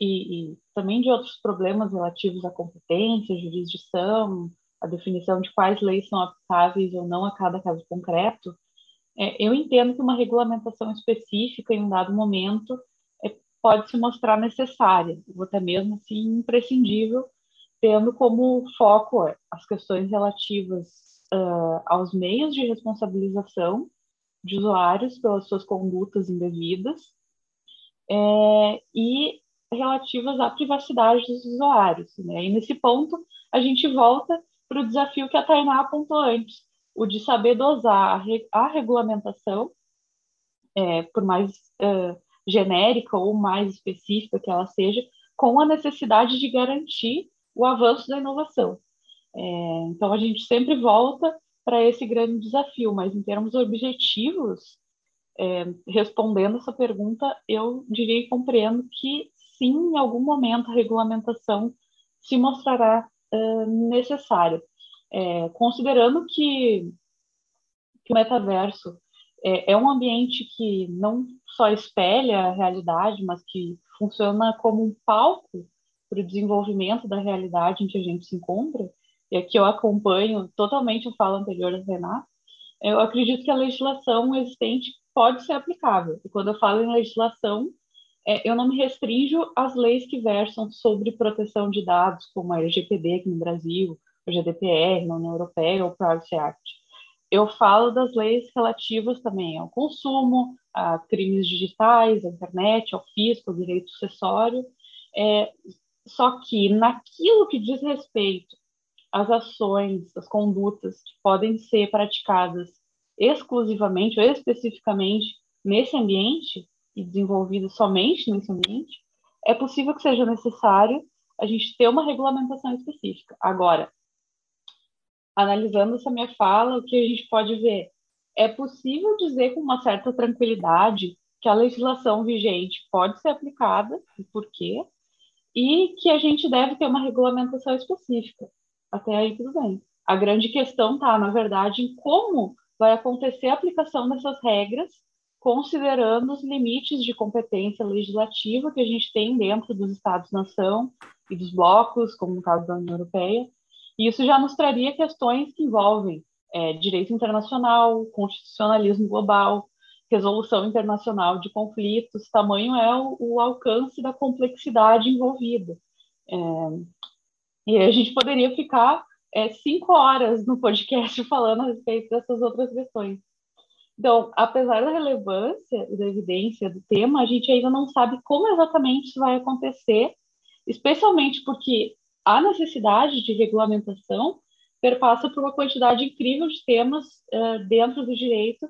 e, e também de outros problemas relativos à competência, jurisdição, a definição de quais leis são aplicáveis ou não a cada caso concreto, é, eu entendo que uma regulamentação específica em um dado momento é, pode se mostrar necessária, ou até mesmo assim imprescindível, tendo como foco as questões relativas uh, aos meios de responsabilização de usuários pelas suas condutas indevidas é, e relativas à privacidade dos usuários. Né? E nesse ponto, a gente volta para o desafio que a Tainá apontou antes, o de saber dosar a, regulamentação, é, por mais genérica ou mais específica que ela seja, com a necessidade de garantir o avanço da inovação. É, então, a gente sempre volta para esse grande desafio, mas em termos objetivos, é, respondendo essa pergunta, eu diria e compreendo que sim, em algum momento a regulamentação se mostrará uh, necessária. É, considerando que, que, o metaverso é, é, um ambiente que não só espelha a realidade, mas que funciona como um palco para o desenvolvimento da realidade em que a gente se encontra, e aqui eu acompanho totalmente a fala anterior da Renata, eu acredito que a legislação existente pode ser aplicável. E quando eu falo em legislação, é, eu não me restringo às leis que versam sobre proteção de dados, como a LGPD aqui no Brasil, o GDPR na União Europeia ou o Privacy Act. Eu falo das leis relativas também ao consumo, a crimes digitais, à internet, ao fisco, ao direito sucessório. É, só que naquilo que diz respeito às ações, às condutas que podem ser praticadas exclusivamente ou especificamente nesse ambiente, e desenvolvido somente nesse ambiente, é possível que seja necessário a gente ter uma regulamentação específica. Agora, analisando essa minha fala, o que a gente pode ver? É possível dizer com uma certa tranquilidade que a legislação vigente pode ser aplicada, e por quê? E que a gente deve ter uma regulamentação específica. Até aí tudo bem. A grande questão está, na verdade, em como vai acontecer a aplicação dessas regras considerando os limites de competência legislativa que a gente tem dentro dos Estados-nação e dos blocos, como no caso da União Europeia. E isso já nos traria questões que envolvem é, direito internacional, constitucionalismo global, resolução internacional de conflitos, tamanho é o, o alcance da complexidade envolvida. É, e a gente poderia ficar é, cinco horas no podcast falando a respeito dessas outras questões. Então, apesar da relevância e da evidência do tema, a gente ainda não sabe como exatamente isso vai acontecer, especialmente porque a necessidade de regulamentação perpassa por uma quantidade incrível de temas uh, dentro do direito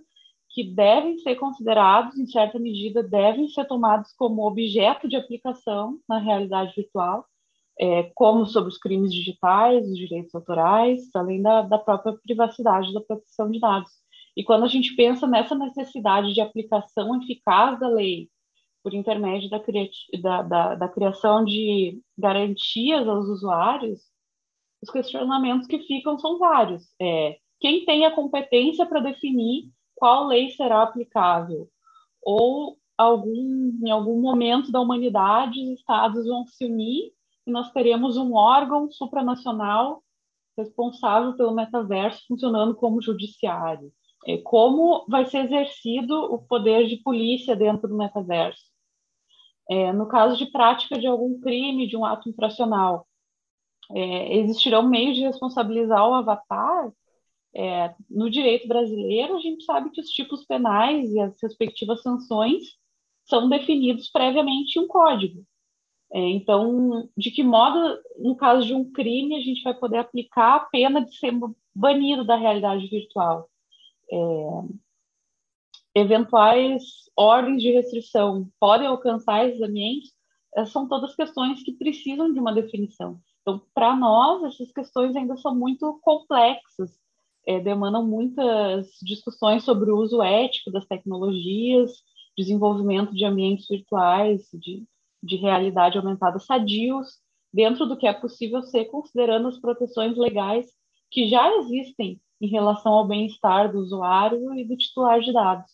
que devem ser considerados, em certa medida, devem ser tomados como objeto de aplicação na realidade virtual, é, como sobre os crimes digitais, os direitos autorais, além da, da própria privacidade da proteção de dados. E quando a gente pensa nessa necessidade de aplicação eficaz da lei, por intermédio da, da, da, da criação de garantias aos usuários, os questionamentos que ficam são vários. É, quem tem a competência para definir qual lei será aplicável? Ou algum, em algum momento da humanidade, os estados vão se unir e nós teremos um órgão supranacional responsável pelo metaverso funcionando como judiciário. É, como vai ser exercido o poder de polícia dentro do metaverso. É, no caso de prática de algum crime, de um ato infracional, é, existirão meios de responsabilizar o avatar? É, no direito brasileiro, a gente sabe que os tipos penais e as respectivas sanções são definidos previamente em um código. É, então, de que modo, no caso de um crime, a gente vai poder aplicar a pena de ser banido da realidade virtual? é, eventuais ordens de restrição podem alcançar esses ambientes, são todas questões que precisam de uma definição. Então, para nós, essas questões ainda são muito complexas, é, demandam muitas discussões sobre o uso ético das tecnologias, desenvolvimento de ambientes virtuais, de, de realidade aumentada sadios, dentro do que é possível ser, considerando as proteções legais que já existem em relação ao bem-estar do usuário e do titular de dados.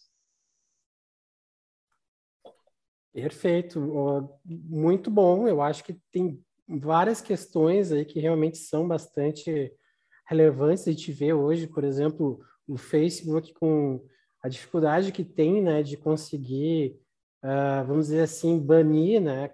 Perfeito, muito bom. Eu acho que tem várias questões aí que realmente são bastante relevantes. A gente vê hoje, por exemplo, o Facebook com a dificuldade que tem, né, de conseguir, uh, vamos dizer assim, banir, né,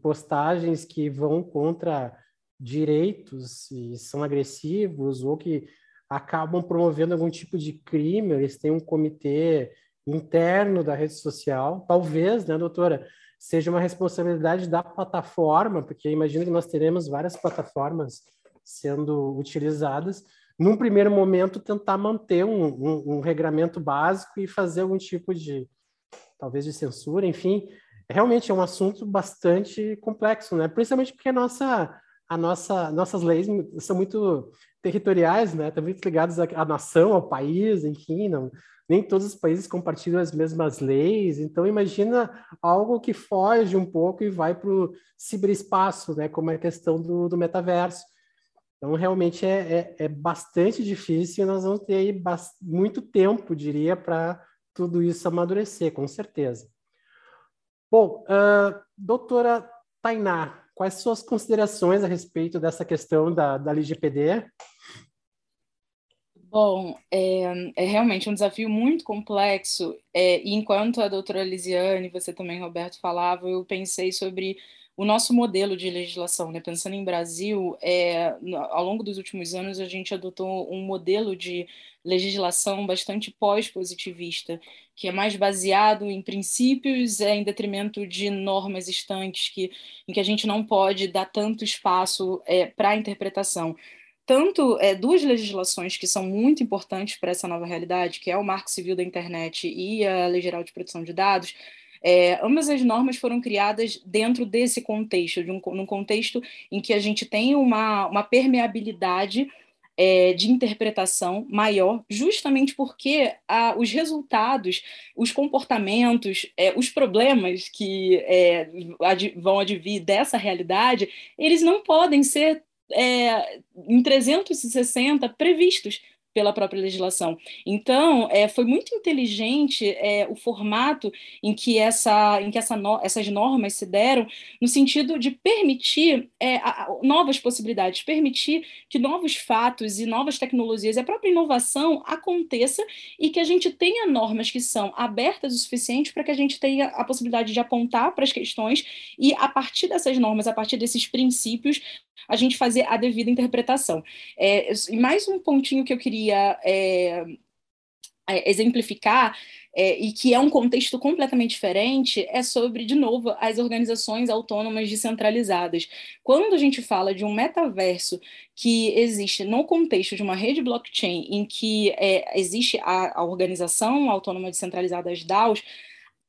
postagens que vão contra direitos e são agressivos ou que acabam promovendo algum tipo de crime, eles têm um comitê interno da rede social, talvez, né, doutora, seja uma responsabilidade da plataforma, porque imagino que nós teremos várias plataformas sendo utilizadas, num primeiro momento tentar manter um, um, um regramento básico e fazer algum tipo de, talvez de censura, enfim, realmente é um assunto bastante complexo, né? Principalmente porque a nossa, a nossa, nossas leis são muito territoriais, né? Estão muito ligadas à, à nação, ao país, enfim, não, nem todos os países compartilham as mesmas leis. Então, imagina algo que foge um pouco e vai para o ciberespaço, né? Como é a questão do, do metaverso. Então, realmente é, é, é bastante difícil. Nós vamos ter aí muito tempo, diria, para tudo isso amadurecer, com certeza. Bom, uh, doutora Tainá, quais suas considerações a respeito dessa questão da, da LGPD? Bom, é, é, realmente um desafio muito complexo, é, e enquanto a doutora Lisiane, você também, Roberto, falava, eu pensei sobre o nosso modelo de legislação, né? Pensando em Brasil, é, ao longo dos últimos anos a gente adotou um modelo de legislação bastante pós-positivista, que é mais baseado em princípios, é, em detrimento de normas estanques, que, em que a gente não pode dar tanto espaço é, para a interpretação tanto é, duas legislações que são muito importantes para essa nova realidade, que é o Marco Civil da Internet e a Lei Geral de Proteção de Dados, é, ambas as normas foram criadas dentro desse contexto, de um, num contexto em que a gente tem uma, uma permeabilidade é, de interpretação maior, justamente porque os resultados, os comportamentos, é, os problemas que é, ad, vão advir dessa realidade, eles não podem ser é, em 360 previstos pela própria legislação. Então, é, foi muito inteligente é, o formato em que, essa, em que essa no, essas normas se deram, no sentido de permitir é, a, novas possibilidades, permitir que novos fatos e novas tecnologias a própria inovação aconteça e que a gente tenha normas que são abertas o suficiente para que a gente tenha a possibilidade de apontar para as questões e, a partir dessas normas, a partir desses princípios, a gente fazer a devida interpretação. É, mais um pontinho que eu queria é, é, exemplificar é, e que é um contexto completamente diferente, é sobre, de novo, as organizações autônomas descentralizadas. Quando a gente fala de um metaverso que existe no contexto de uma rede blockchain, em que é, existe a, a organização autônoma descentralizada, as DAOs,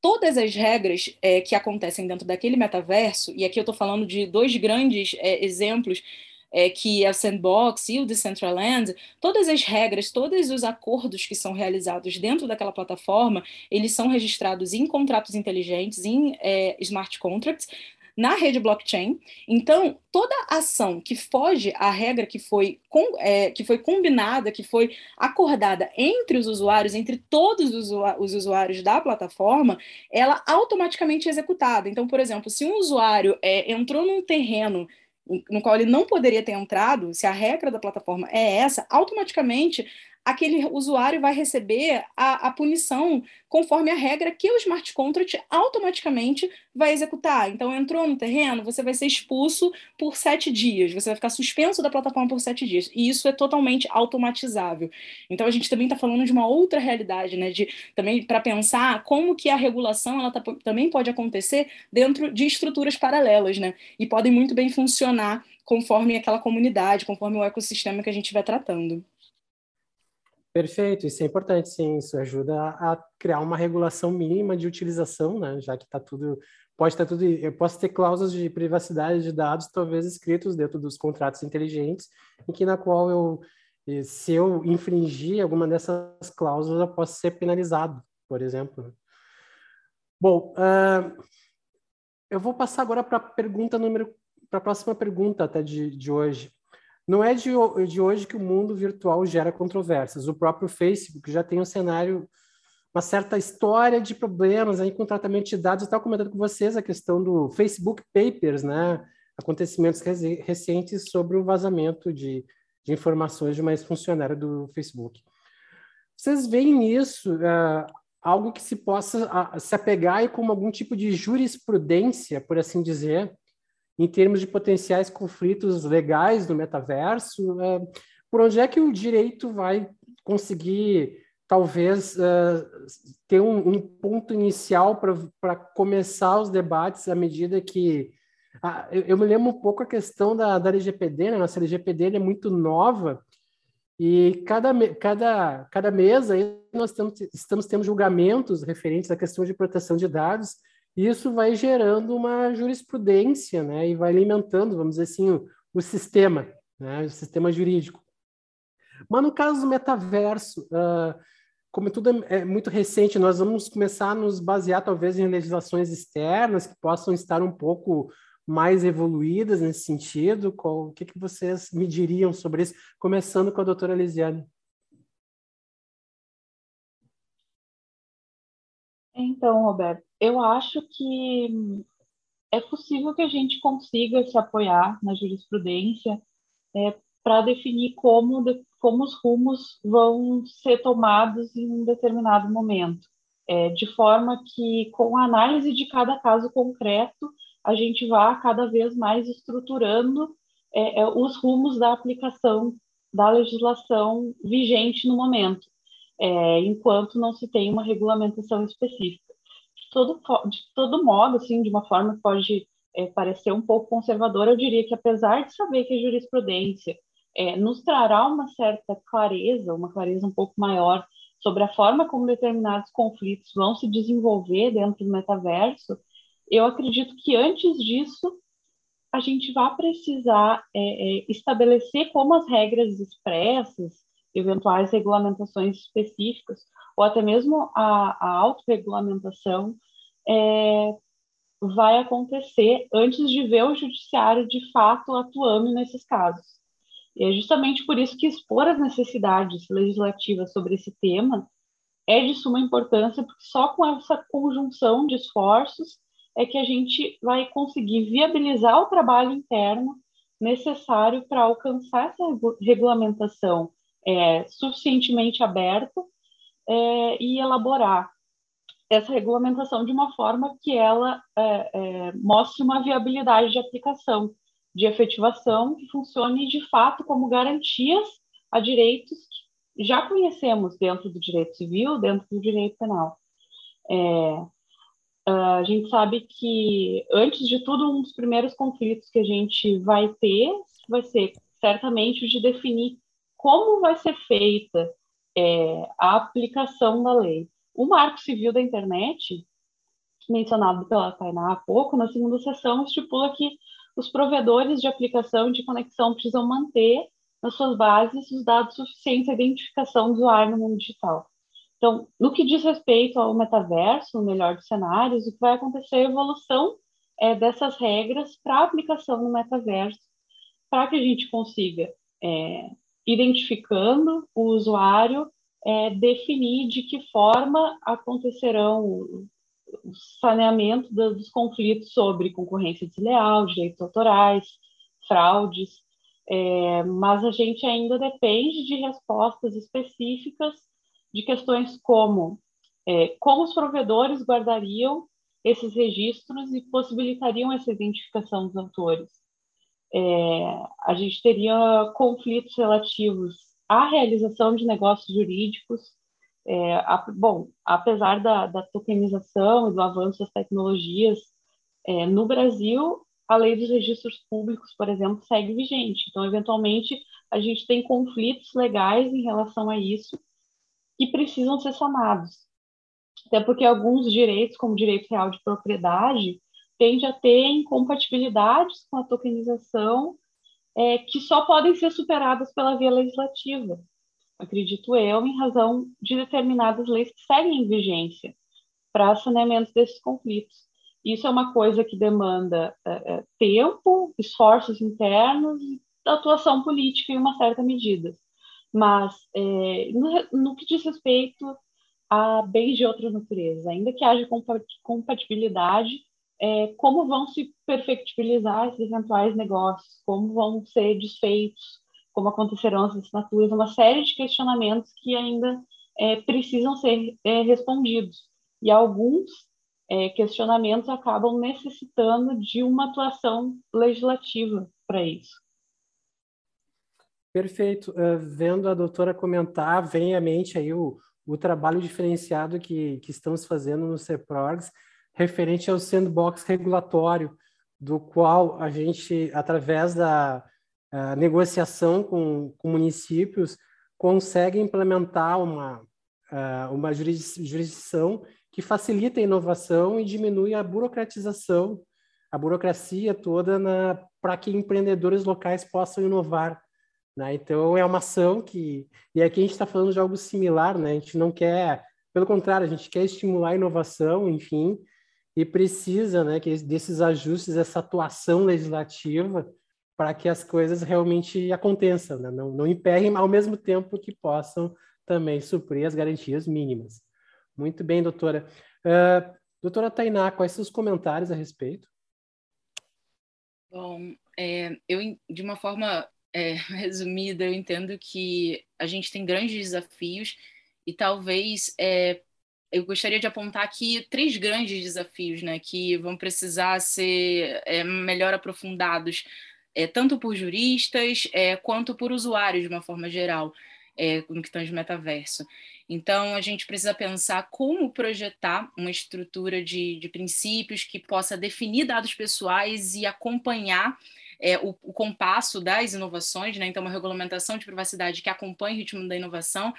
todas as regras é, que acontecem dentro daquele metaverso, e aqui eu estou falando de dois grandes é, exemplos, é, que é o Sandbox e o Decentraland, todas as regras, todos os acordos que são realizados dentro daquela plataforma, eles são registrados em contratos inteligentes, em é, smart contracts, na rede blockchain. Então, toda ação que foge à regra que foi, com, é, que foi combinada, que foi acordada entre os usuários, entre todos os, os usuários da plataforma, ela automaticamente é executada. Então, por exemplo, se um usuário é, entrou num terreno no qual ele não poderia ter entrado, se a regra da plataforma é essa, automaticamente aquele usuário vai receber a, a, punição conforme a regra que o smart contract automaticamente vai executar. Então, entrou no terreno, você vai ser expulso por sete dias, você vai ficar suspenso da plataforma por sete dias. E isso é totalmente automatizável. Então, a gente também está falando de uma outra realidade, né? De, também para pensar como que a regulação ela tá, também pode acontecer dentro de estruturas paralelas, né? E podem muito bem funcionar conforme aquela comunidade, conforme o ecossistema que a gente vai tratando. Perfeito, isso é importante, sim. Isso ajuda a criar uma regulação mínima de utilização, né? Já que está tudo, pode estar tá tudo. Eu posso ter cláusulas de privacidade de dados, talvez escritos dentro dos contratos inteligentes, em que na qual eu, se eu infringir alguma dessas cláusulas, eu posso ser penalizado, por exemplo. Bom, uh, eu vou passar agora para a pergunta número, para a próxima pergunta até de, de hoje. Não é de, de hoje que o mundo virtual gera controvérsias. O próprio Facebook já tem um cenário, uma certa história de problemas aí com tratamento de dados. Eu estava comentando com vocês a questão do Facebook Papers, né? acontecimentos recentes sobre o vazamento de, de informações de uma ex-funcionária do Facebook. Vocês veem nisso uh, algo que se possa uh, se apegar como algum tipo de jurisprudência, por assim dizer, em termos de potenciais conflitos legais do metaverso, é, por onde é que o direito vai conseguir talvez uh, ter um, um, ponto inicial para começar os debates à medida que. Ah, eu, eu, me lembro um pouco a questão da, da LGPD, né? Nossa LGPD é muito nova e cada, cada, cada mês aí nós estamos, estamos tendo julgamentos referentes à questão de proteção de dados isso vai gerando uma jurisprudência, né? E vai alimentando, vamos dizer assim, o, o sistema, né? O sistema jurídico. Mas no caso do metaverso, uh, como tudo é, é, muito recente, nós vamos começar a nos basear talvez em legislações externas que possam estar um pouco mais evoluídas nesse sentido. Qual, o que, que vocês me diriam sobre isso? Começando com a doutora Lisiane. Então, Roberto, eu acho que é possível que a gente consiga se apoiar na jurisprudência é, para definir como, como os rumos vão ser tomados em um determinado momento, é, de forma que, com a análise de cada caso concreto, a gente vá cada vez mais estruturando é, é os rumos da aplicação da legislação vigente no momento, é, enquanto não se tem uma regulamentação específica. De todo, de todo modo, assim, de uma forma que pode é, parecer um pouco conservadora, eu diria que apesar de saber que a jurisprudência é, nos trará uma certa clareza, uma clareza um pouco maior sobre a forma como determinados conflitos vão se desenvolver dentro do metaverso, eu acredito que antes disso a gente vai precisar é, é, estabelecer como as regras expressas, eventuais regulamentações específicas, ou até mesmo a, a autorregulamentação, é, vai acontecer antes de ver o judiciário de fato atuando nesses casos. E é justamente por isso que expor as necessidades legislativas sobre esse tema é de suma importância, porque só com essa conjunção de esforços é que a gente vai conseguir viabilizar o trabalho interno necessário para alcançar essa regulamentação é, suficientemente aberta é, e elaborar essa regulamentação de uma forma que ela é, é mostre uma viabilidade de aplicação de efetivação que funcione de fato como garantias a direitos que já conhecemos dentro do direito civil, dentro do direito penal. É, a gente sabe que, antes de tudo, um dos primeiros conflitos que a gente vai ter vai ser certamente o de definir como vai ser feita é, a aplicação da lei. O Marco Civil da Internet, mencionado pela Tainá há pouco, na segunda sessão, estipula que os provedores de aplicação de conexão precisam manter nas suas bases os dados suficientes à identificação do usuário no mundo digital. Então, no que diz respeito ao metaverso, no melhor dos cenários, o que vai acontecer é a evolução é, dessas regras para aplicação no metaverso, para que a gente consiga, é, identificando o usuário, é, definir de que forma acontecerão o saneamento dos conflitos sobre concorrência desleal, direitos autorais, fraudes, é, mas a gente ainda depende de respostas específicas de questões como é, como os provedores guardariam esses registros e possibilitariam essa identificação dos autores. É, a gente teria conflitos relativos à realização de negócios jurídicos, é, a, bom, apesar da, da, tokenização e do avanço das tecnologias, é, no Brasil, a lei dos registros públicos, por exemplo, segue vigente. Então, eventualmente, a gente tem conflitos legais em relação a isso que precisam ser sanados. Até porque alguns direitos, como direito real de propriedade, tende a ter incompatibilidades com a tokenização é, que só podem ser superadas pela via legislativa acredito eu, em razão de determinadas leis que seguem em vigência para saneamento desses conflitos. Isso é uma coisa que demanda é, tempo, esforços internos e atuação política em uma certa medida. Mas, é, no, no, que diz respeito a bens de outra natureza, ainda que haja compatibilidade, é, como vão se perfectibilizar esses eventuais negócios, como vão ser desfeitos como acontecerão as assinaturas, uma série de questionamentos que ainda é, precisam ser é, respondidos. E alguns é, questionamentos acabam necessitando de uma atuação legislativa para isso. Perfeito. Uh, vendo a doutora comentar, vem à mente aí o, o trabalho diferenciado que, que estamos fazendo no CEPROGS referente ao sandbox regulatório, do qual a gente, através da negociação com, com, municípios, consegue implementar uma, uma jurisdição que facilita a inovação e diminui a burocratização, a burocracia toda para que empreendedores locais possam inovar. Né? Então, é uma ação que. E aqui a gente está falando de algo similar, né? a gente não quer. Pelo contrário, a gente quer estimular a inovação, enfim, e precisa né, que desses ajustes, essa atuação legislativa, para que as coisas realmente aconteçam, né? não, não emperrem ao mesmo tempo que possam também suprir as garantias mínimas. Muito bem, doutora. Uh, doutora Tainá, quais os comentários a respeito? Bom, é, eu, de uma forma é, resumida, eu entendo que a gente tem grandes desafios e talvez é, eu gostaria de apontar aqui três grandes desafios, né, que vão precisar ser é, melhor aprofundados, é, tanto por juristas é, quanto por usuários de uma forma geral, no que tange metaverso. Então, a gente precisa pensar como projetar uma estrutura de, de princípios que possa definir dados pessoais e acompanhar é, o, o, compasso das inovações, né? então, uma regulamentação de privacidade que acompanhe o ritmo da inovação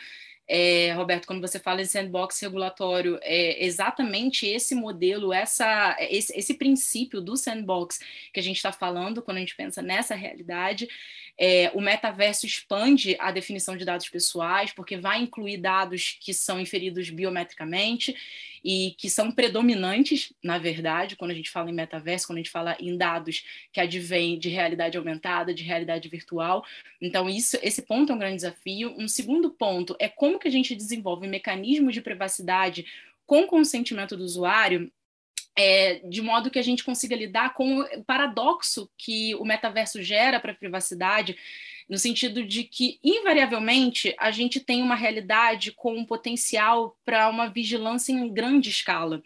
é, Roberto, quando você fala em sandbox regulatório, é exatamente esse modelo, essa, esse, esse princípio do sandbox que a gente está falando quando a gente pensa nessa realidade. É, o metaverso expande a definição de dados pessoais, porque vai incluir dados que são inferidos biometricamente e que são predominantes, na verdade, quando a gente fala em metaverso, quando a gente fala em dados que advêm de realidade aumentada, de realidade virtual. Então, isso, esse ponto é um grande desafio. Um segundo ponto é como que a gente desenvolve mecanismos de privacidade com consentimento do usuário é, de modo que a gente consiga lidar com o paradoxo que o metaverso gera para a privacidade, no sentido de que, invariavelmente, a gente tem uma realidade com um potencial para uma vigilância em grande escala.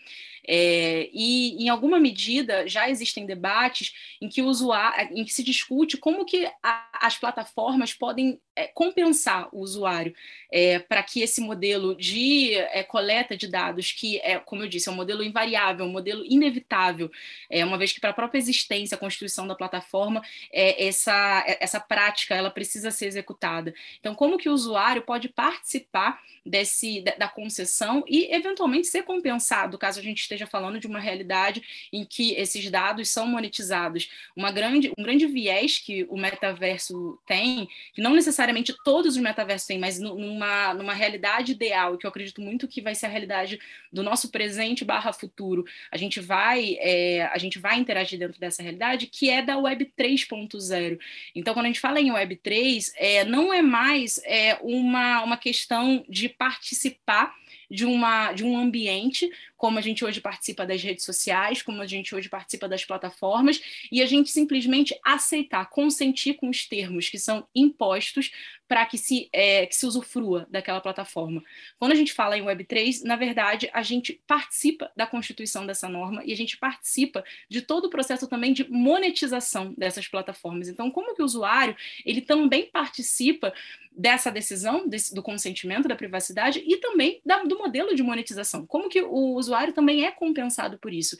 É, e, em alguma medida, já existem debates em que, o usuário, em que se discute como que a, as plataformas podem é, compensar o usuário é, para que esse modelo de é, coleta de dados, que é, como eu disse, é um modelo invariável, um modelo inevitável, é, uma vez que para a própria existência, a constituição da plataforma, é, essa, essa prática ela precisa ser executada. Então, como que o usuário pode participar desse, da, da concessão e, eventualmente, ser compensado, caso a gente esteja esteja falando de uma realidade em que esses dados são monetizados. Uma grande, um grande viés que o metaverso tem, que não necessariamente todos os metaversos têm, mas numa, numa realidade ideal, que eu acredito muito que vai ser a realidade do nosso presente barra futuro, a gente vai, é, a gente vai interagir dentro dessa realidade, que é da Web 3.0. Então, quando a gente fala em Web 3, é, não é mais é, uma, uma questão de participar de, uma, de um ambiente, como a gente hoje participa das redes sociais, como a gente hoje participa das plataformas, e a gente simplesmente aceitar, consentir com os termos que são impostos para que se, é, que se usufrua daquela plataforma. Quando a gente fala em Web3, na verdade, a gente participa da constituição dessa norma e a gente participa de todo o processo também de monetização dessas plataformas. Então, como que o usuário ele também participa dessa decisão, desse, do consentimento, da privacidade e também da, do modelo de monetização? Como que o usuário também é compensado por isso?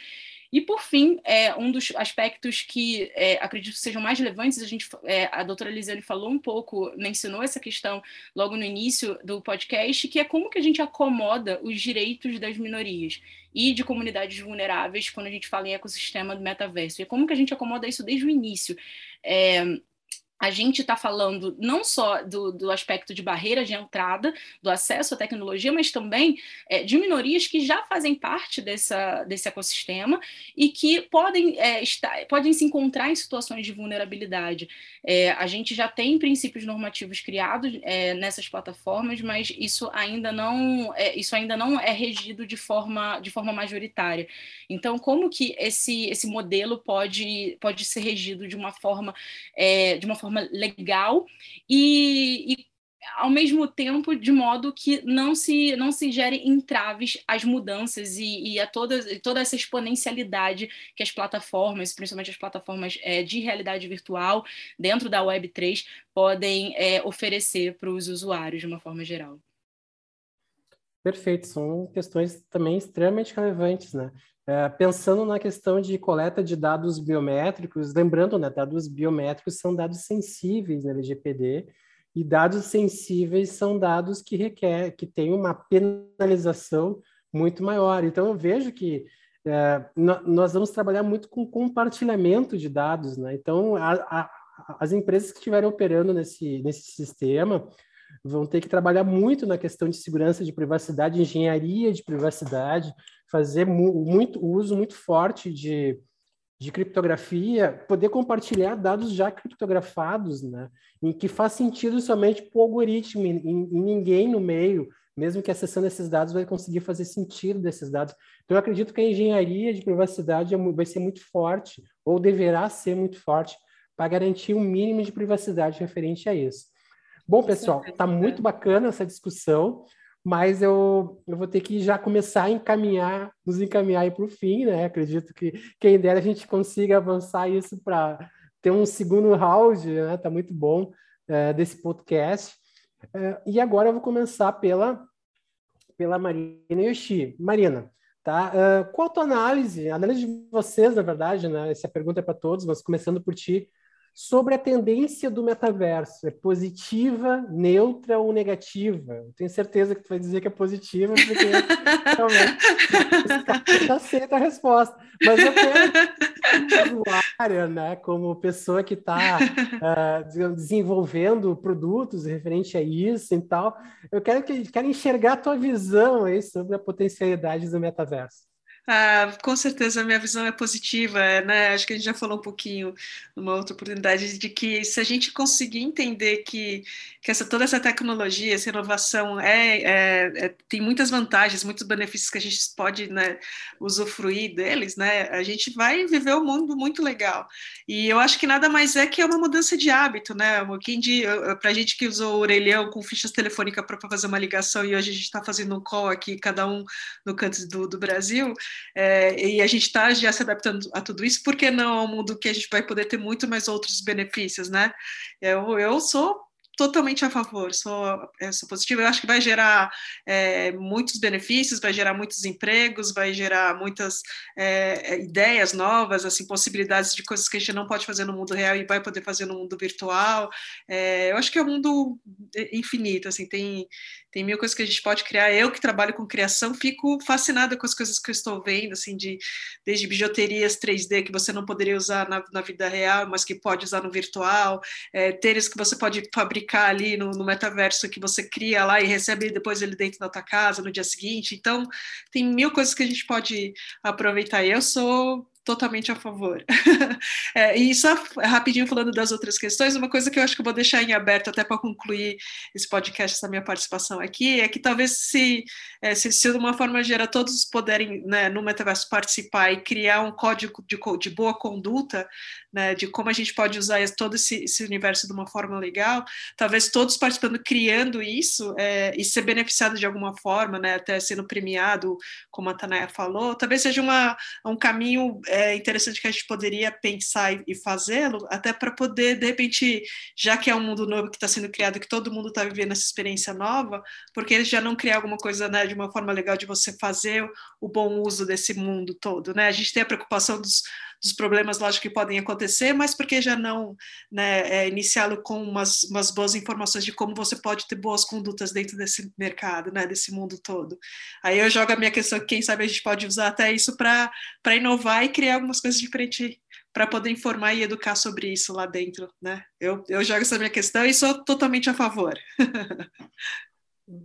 E, por fim, é, um dos aspectos que é, acredito que sejam mais relevantes, a, gente, é, a doutora Lisiane falou um pouco, mencionou essa questão logo no início do podcast, que é como que a gente acomoda os direitos das minorias e de comunidades vulneráveis quando a gente fala em ecossistema do metaverso. E como que a gente acomoda isso desde o início. É, a gente está falando não só do, do, aspecto de barreira de entrada, do acesso à tecnologia, mas também é, de minorias que já fazem parte dessa, desse ecossistema e que podem, é, estar, podem se encontrar em situações de vulnerabilidade. É, a gente já tem princípios normativos criados é, nessas plataformas, mas isso ainda não é, isso ainda não é regido de forma, de forma majoritária. Então, como que esse, esse modelo pode, pode ser regido de uma forma, é, de uma forma forma legal e, e ao mesmo tempo de modo que não se não se gere entraves às mudanças e, e a toda, toda essa exponencialidade que as plataformas, principalmente as plataformas é, de realidade virtual dentro da Web3 podem é, oferecer para os usuários de uma forma geral. Perfeito, são questões também extremamente relevantes, né? É, pensando na questão de coleta de dados biométricos, lembrando, né, dados biométricos são dados sensíveis na LGPD, e dados sensíveis são dados que requer, que tem uma penalização muito maior. Então, eu vejo que é, nós vamos trabalhar muito com compartilhamento de dados, né? Então, a, a, as empresas que estiverem operando nesse, nesse sistema vão ter que trabalhar muito na questão de segurança de privacidade, engenharia de privacidade, fazer mu muito uso muito forte de, de criptografia, poder compartilhar dados já criptografados, né? Em que faz sentido somente para o algoritmo e, e ninguém no meio, mesmo que acessando esses dados vai conseguir fazer sentido desses dados. Então, eu acredito que a engenharia de privacidade é vai ser muito forte, ou deverá ser muito forte, para garantir um mínimo de privacidade referente a isso. Bom, pessoal, está muito bacana essa discussão, mas eu, eu vou ter que já começar a encaminhar, nos encaminhar para o fim, né? Acredito que quem dera a gente consiga avançar isso para ter um segundo round, né? Está muito bom é, desse podcast. É, e agora eu vou começar pela, pela Marina Yoshi. Marina, tá? Uh, qual a tua análise, a análise de vocês, na verdade, né? Essa pergunta é para todos, mas começando por ti sobre a tendência do metaverso. É positiva, neutra ou negativa? Eu tenho certeza que tu vai dizer que é positiva, porque realmente já aceita a resposta. Mas eu quero, como usuária, né, como pessoa que está uh, ah, desenvolvendo produtos referente a isso e tal, eu quero, que, quero enxergar a tua visão aí sobre a potencialidade do metaverso. Ah, com certeza a minha visão é positiva, né? Acho que a gente já falou um pouquinho numa outra oportunidade de que se a gente conseguir entender que, que essa, toda essa tecnologia, essa inovação é, é, é, tem muitas vantagens, muitos benefícios que a gente pode né, usufruir deles, né? A gente vai viver um mundo muito legal. E eu acho que nada mais é que uma mudança de hábito, né? Para a gente que usou o orelhão com fichas telefônicas para fazer uma ligação e hoje a gente está fazendo um call aqui, cada um no canto do, do Brasil é, e a gente está já se adaptando a tudo isso, por que não ao mundo que a gente vai poder ter muito mais outros benefícios, né? Eu, eu sou totalmente a favor, sou, sou positiva. Eu acho que vai gerar é, muitos benefícios, vai gerar muitos empregos, vai gerar muitas é, é, ideias novas, assim, possibilidades de coisas que a gente não pode fazer no mundo real e vai poder fazer no mundo virtual. É, eu acho que é um mundo infinito, assim, tem, tem mil coisas que a gente pode criar. Eu que trabalho com criação fico fascinada com as coisas que eu estou vendo, assim, de desde bijuterias 3D que você não poderia usar na, na vida real, mas que pode usar no virtual, é, tênis que você pode fabricar ali no, no, metaverso que você cria lá e recebe depois ele dentro da tua casa no dia seguinte. Então, tem mil coisas que a gente pode aproveitar. Eu sou totalmente a favor. é, e só rapidinho falando das outras questões, uma coisa que eu acho que eu vou deixar em aberto até para concluir esse podcast, essa minha participação aqui, é que talvez se, é, se, se de uma forma geral todos puderem né, no metaverso participar e criar um código de, de boa conduta, né, de como a gente pode usar todo esse, esse, universo de uma forma legal, talvez todos participando, criando isso é, e ser beneficiado de alguma forma, né, até sendo premiado, como a Tanaya falou, talvez seja uma, um caminho é, interessante que a gente poderia pensar e, fazê-lo, até para poder, de repente, já que é um mundo novo que está sendo criado, que todo mundo está vivendo essa experiência nova, porque eles já não criar alguma coisa né, de uma forma legal de você fazer o bom uso desse mundo todo, né? A gente tem a preocupação dos, dos problemas, lógico, que podem acontecer, mas porque já não né, é, iniciá-lo com umas, umas boas informações de como você pode ter boas condutas dentro desse mercado, né, desse mundo todo. Aí eu jogo a minha questão, quem sabe a gente pode usar até isso para inovar e criar algumas coisas diferentes para poder informar e educar sobre isso lá dentro, né? Eu, eu jogo essa minha questão e sou totalmente a favor.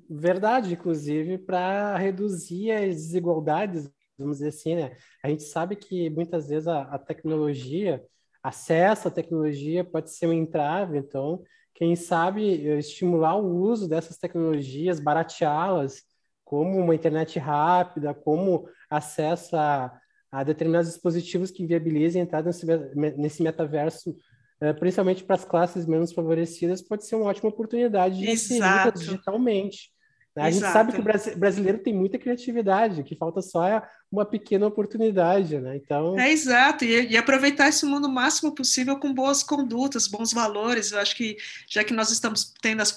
Verdade, inclusive, para reduzir as desigualdades vamos dizer assim, né? A gente sabe que muitas vezes a, a tecnologia, acesso à tecnologia pode ser um entrave, então, quem sabe estimular o uso dessas tecnologias, barateá-las, como uma internet rápida, como acesso a, a determinados dispositivos que viabilizem a entrada nesse, nesse metaverso, eh, principalmente para as classes menos favorecidas, pode ser uma ótima oportunidade de inseri digitalmente. A Exato. gente sabe que o brasileiro tem muita criatividade, que falta só é uma pequena oportunidade, né? Então é exato e, e, aproveitar esse mundo o máximo possível com boas condutas, bons valores. Eu acho que já que nós estamos tendo as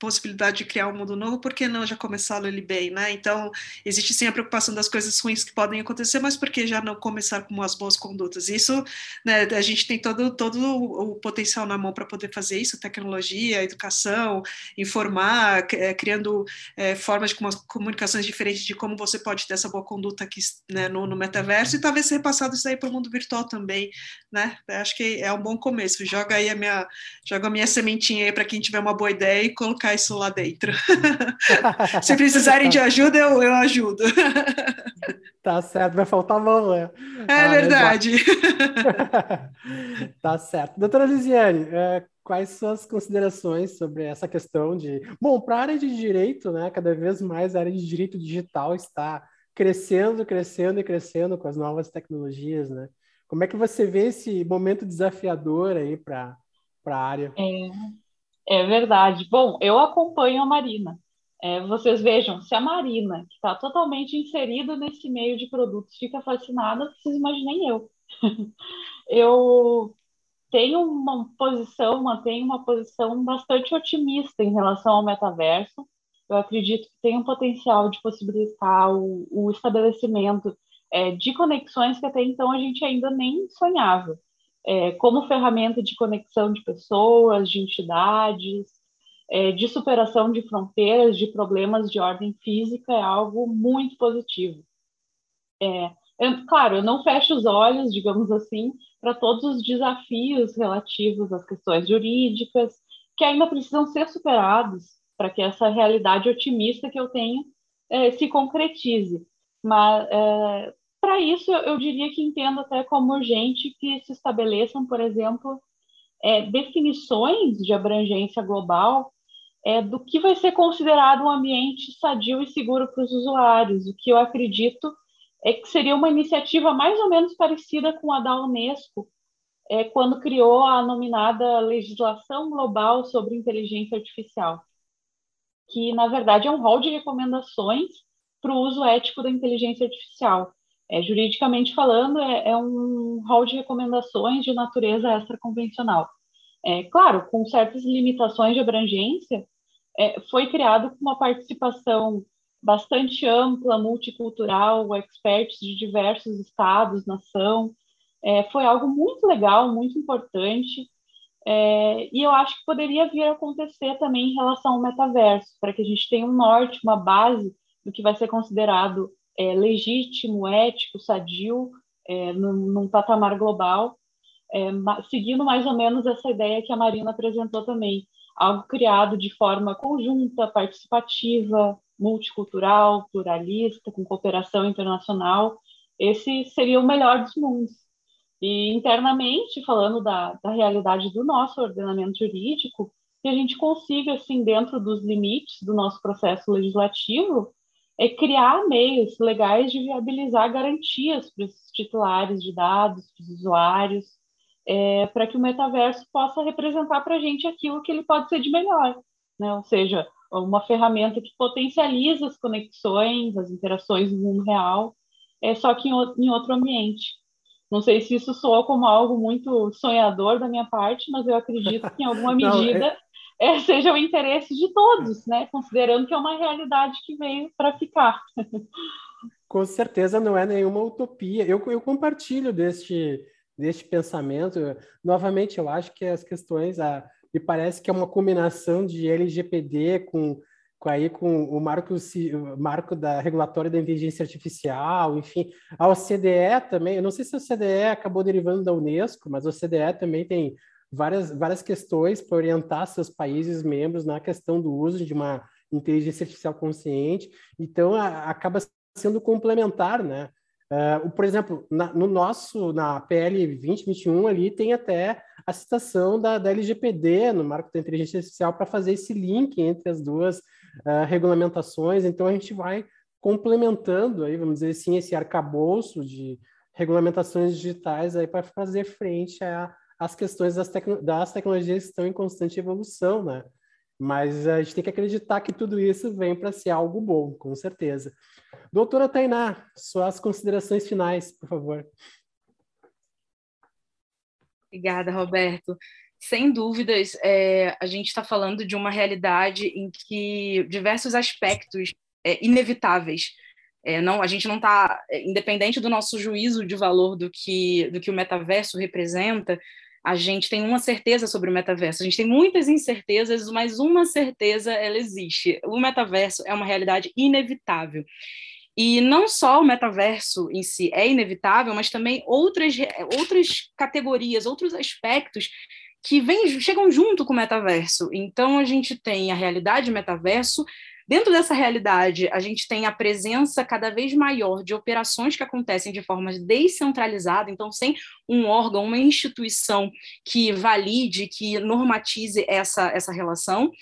possibilidade de criar um mundo novo, por que não já começá-lo ele bem, né? Então, existe sim a preocupação das coisas ruins que podem acontecer, mas por que já não começar com as boas condutas? Isso, né, a gente tem todo, todo o potencial na mão para poder fazer isso, tecnologia, educação, informar, é, criando é, formas de comunicações diferentes de como você pode ter essa boa conduta aqui né, no, no metaverso e talvez ser repassado isso aí para o mundo virtual também, né? Acho que é um bom começo. Joga aí a minha, joga a minha sementinha aí para quem tiver uma boa ideia e colocar isso lá dentro. Se precisarem de ajuda, eu, eu ajudo. Tá certo, vai faltar mão, né? É ah, verdade. tá certo. Doutora Lisiane, é, quais são as considerações sobre essa questão de. Bom, para a área de direito, né, cada vez mais a área de direito digital está crescendo, crescendo e crescendo com as novas tecnologias, né? Como é que você vê esse momento desafiador aí para a área? É, é verdade. Bom, eu acompanho a Marina. É, vocês vejam, se a Marina, que está totalmente inserida nesse meio de produtos, fica fascinada, vocês imaginem eu. eu tenho uma posição, mantenho uma posição bastante otimista em relação ao metaverso. Eu acredito que tem um potencial de possibilitar o, o estabelecimento é, de conexões que até então a gente ainda nem sonhava é, como ferramenta de conexão de pessoas, de entidades, é, de superação de fronteiras, de problemas de ordem física, é algo muito positivo. É, eu, claro, eu não fecho os olhos, digamos assim, para todos os desafios relativos às questões jurídicas, que ainda precisam ser superados para que essa realidade otimista que eu tenho é, se concretize. Mas, é, para isso, eu diria que entendo até como urgente que se estabeleçam, por exemplo, é, definições de abrangência global é, do que vai ser considerado um ambiente sadio e seguro para os usuários, o que eu acredito é que seria uma iniciativa mais ou menos parecida com a da Unesco, é, quando criou a nominada Legislação Global sobre Inteligência Artificial, que, na verdade, é um rol de recomendações para o uso ético da inteligência artificial. É, juridicamente falando, é, é, um rol de recomendações de natureza extraconvencional. É, claro, com certas limitações de abrangência, é, foi criado com uma participação bastante ampla, multicultural, experts de diversos estados, nação. É, foi algo muito legal, muito importante. É, e eu acho que poderia vir a acontecer também em relação ao metaverso, para que a gente tenha um norte, uma base do que vai ser considerado é, legítimo, ético, sadio, é, num, num, patamar global, é, seguindo mais ou menos essa ideia que a Marina apresentou também, algo criado de forma conjunta, participativa, multicultural, pluralista, com cooperação internacional. Esse seria o melhor dos mundos. E internamente, falando da, da realidade do nosso ordenamento jurídico, que a gente consiga, assim, dentro dos limites do nosso processo legislativo, é criar meios legais de viabilizar garantias para os titulares de dados, para os usuários, é, para que o metaverso possa representar para a gente aquilo que ele pode ser de melhor, né? ou seja, uma ferramenta que potencializa as conexões, as interações no mundo real, é, só que em, em outro ambiente. Não sei se isso soa como algo muito sonhador da minha parte, mas eu acredito que em alguma medida Não, é é, seja o interesse de todos, né? Considerando que é uma realidade que veio para ficar. Com certeza não é nenhuma utopia. Eu, eu compartilho deste, deste pensamento. Novamente, eu acho que as questões, a, me parece que é uma combinação de LGPD com aí com o marco, marco da regulatória da inteligência artificial, enfim, a OCDE também. Eu não sei se a OCDE acabou derivando da Unesco, mas a OCDE também tem várias, várias questões para orientar seus países membros na questão do uso de uma inteligência artificial consciente. Então, a, acaba sendo complementar, né? Uh, por exemplo, na, no nosso, na PL 2021 ali, tem até a citação da, da LGPD no marco da inteligência artificial para fazer esse link entre as duas uh, regulamentações. Então, a gente vai complementando aí, vamos dizer assim, esse arcabouço de regulamentações digitais aí para fazer frente as questões das, tecno das tecnologias estão em constante evolução, né? Mas a gente tem que acreditar que tudo isso vem para ser algo bom, com certeza. Doutora Tainá, suas considerações finais, por favor. Obrigada, Roberto. Sem dúvidas, é, a gente está falando de uma realidade em que diversos aspectos é, inevitáveis. É, não, a gente não está, é, independente do nosso juízo de valor do que, do que o metaverso representa, a gente tem uma certeza sobre o metaverso. A gente tem muitas incertezas, mas uma certeza ela existe. O metaverso é uma realidade inevitável. E não só o metaverso em si é inevitável, mas também outras, outras categorias, outros aspectos que vem, chegam junto com o metaverso. Então, a gente tem a realidade metaverso, Dentro dessa realidade, a gente tem a presença cada vez maior de operações que acontecem de forma descentralizada, então, sem um órgão, uma instituição que valide, que normatize essa, essa relação.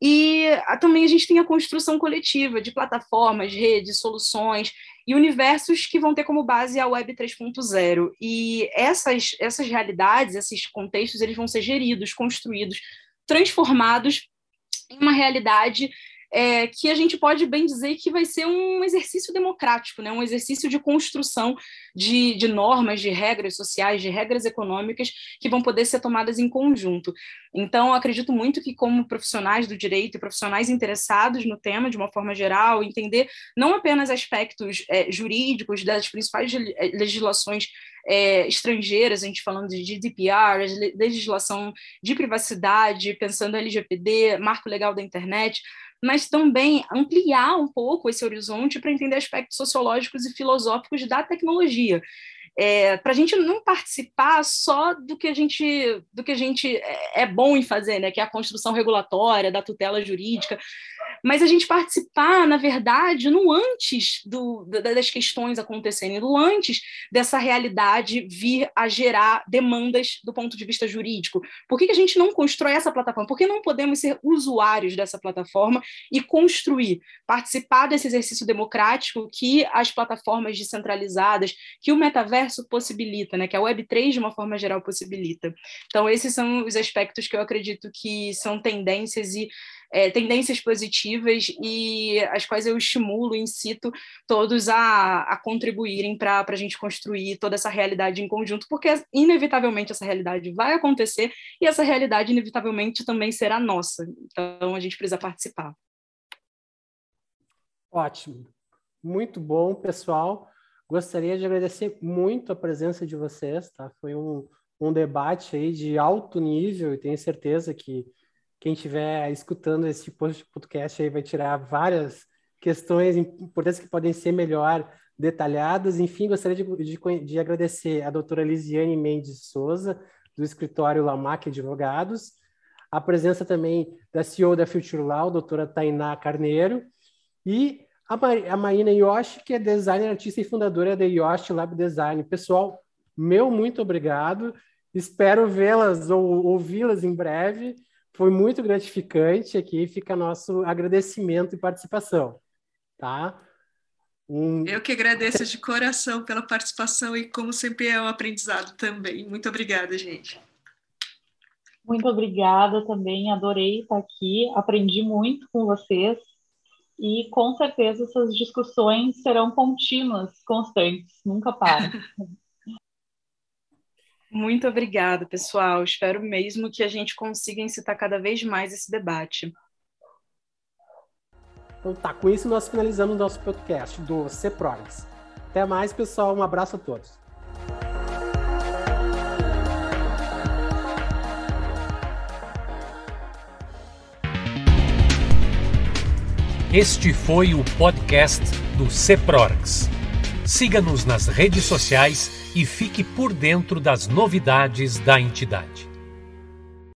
E também a gente tem a construção coletiva de plataformas, redes, soluções e universos que vão ter como base a Web 3.0. E essas, essas realidades, esses contextos, eles vão ser geridos, construídos, transformados em uma realidade é, que a gente pode bem dizer que vai ser um exercício democrático, né? um exercício de construção de, de normas, de regras sociais, de regras econômicas que vão poder ser tomadas em conjunto. Então, acredito muito que, como profissionais do direito e profissionais interessados no tema de uma forma geral, entender não apenas aspectos é, jurídicos das principais legislações é, estrangeiras, a gente falando de GDPR, legislação de privacidade, pensando LGPD, marco legal da internet, mas também ampliar um pouco esse horizonte para entender aspectos sociológicos e filosóficos da tecnologia. É, para a gente não participar só do que a gente do que a gente é, é bom em fazer, né? Que é a construção regulatória, da tutela jurídica, mas a gente participar, na verdade, no antes do, das questões acontecerem, no antes dessa realidade vir a gerar demandas do ponto de vista jurídico. Por que, que a gente não constrói essa plataforma? Por que não podemos ser usuários dessa plataforma e construir, participar desse exercício democrático que as plataformas descentralizadas, que o metaverso possibilita, né? que a Web3, de uma forma geral, possibilita. Então, esses são os aspectos que eu acredito que são tendências e é, tendências positivas e as quais eu estimulo, incito todos a, a contribuírem para a gente construir toda essa realidade em conjunto, porque inevitavelmente essa realidade vai acontecer e essa realidade inevitavelmente também será nossa. Então a gente precisa participar. Ótimo. Muito bom, pessoal. Gostaria de agradecer muito a presença de vocês, tá? Foi um, um debate aí de alto nível e tenho certeza que quem estiver escutando esse podcast aí vai tirar várias questões importantes que podem ser melhor detalhadas. Enfim, gostaria de, de, de agradecer a doutora Lisiane Mendes Souza, do escritório Lamac Advogados, a presença também da CEO da Future Law, doutora Tainá Carneiro, e a, Mar a Marina Yoshi, que é designer, artista e fundadora da Yoshi Lab Design. Pessoal, meu muito obrigado. Espero vê-las ou ouvi-las em breve foi muito gratificante. Aqui fica nosso agradecimento e participação, tá? Um... Eu que agradeço de coração pela participação e, como sempre, é um aprendizado também. Muito obrigada, gente. Muito obrigada também, adorei estar aqui, aprendi muito com vocês e com certeza essas discussões serão contínuas, constantes, nunca param. Muito obrigada, pessoal. Espero mesmo que a gente consiga incitar cada vez mais esse debate. Então tá, com isso nós finalizamos o nosso podcast do CEPROGS. Até mais, pessoal. Um abraço a todos. Este foi o podcast do CEPROGS. Siga-nos nas redes sociais e fique por dentro das novidades da entidade.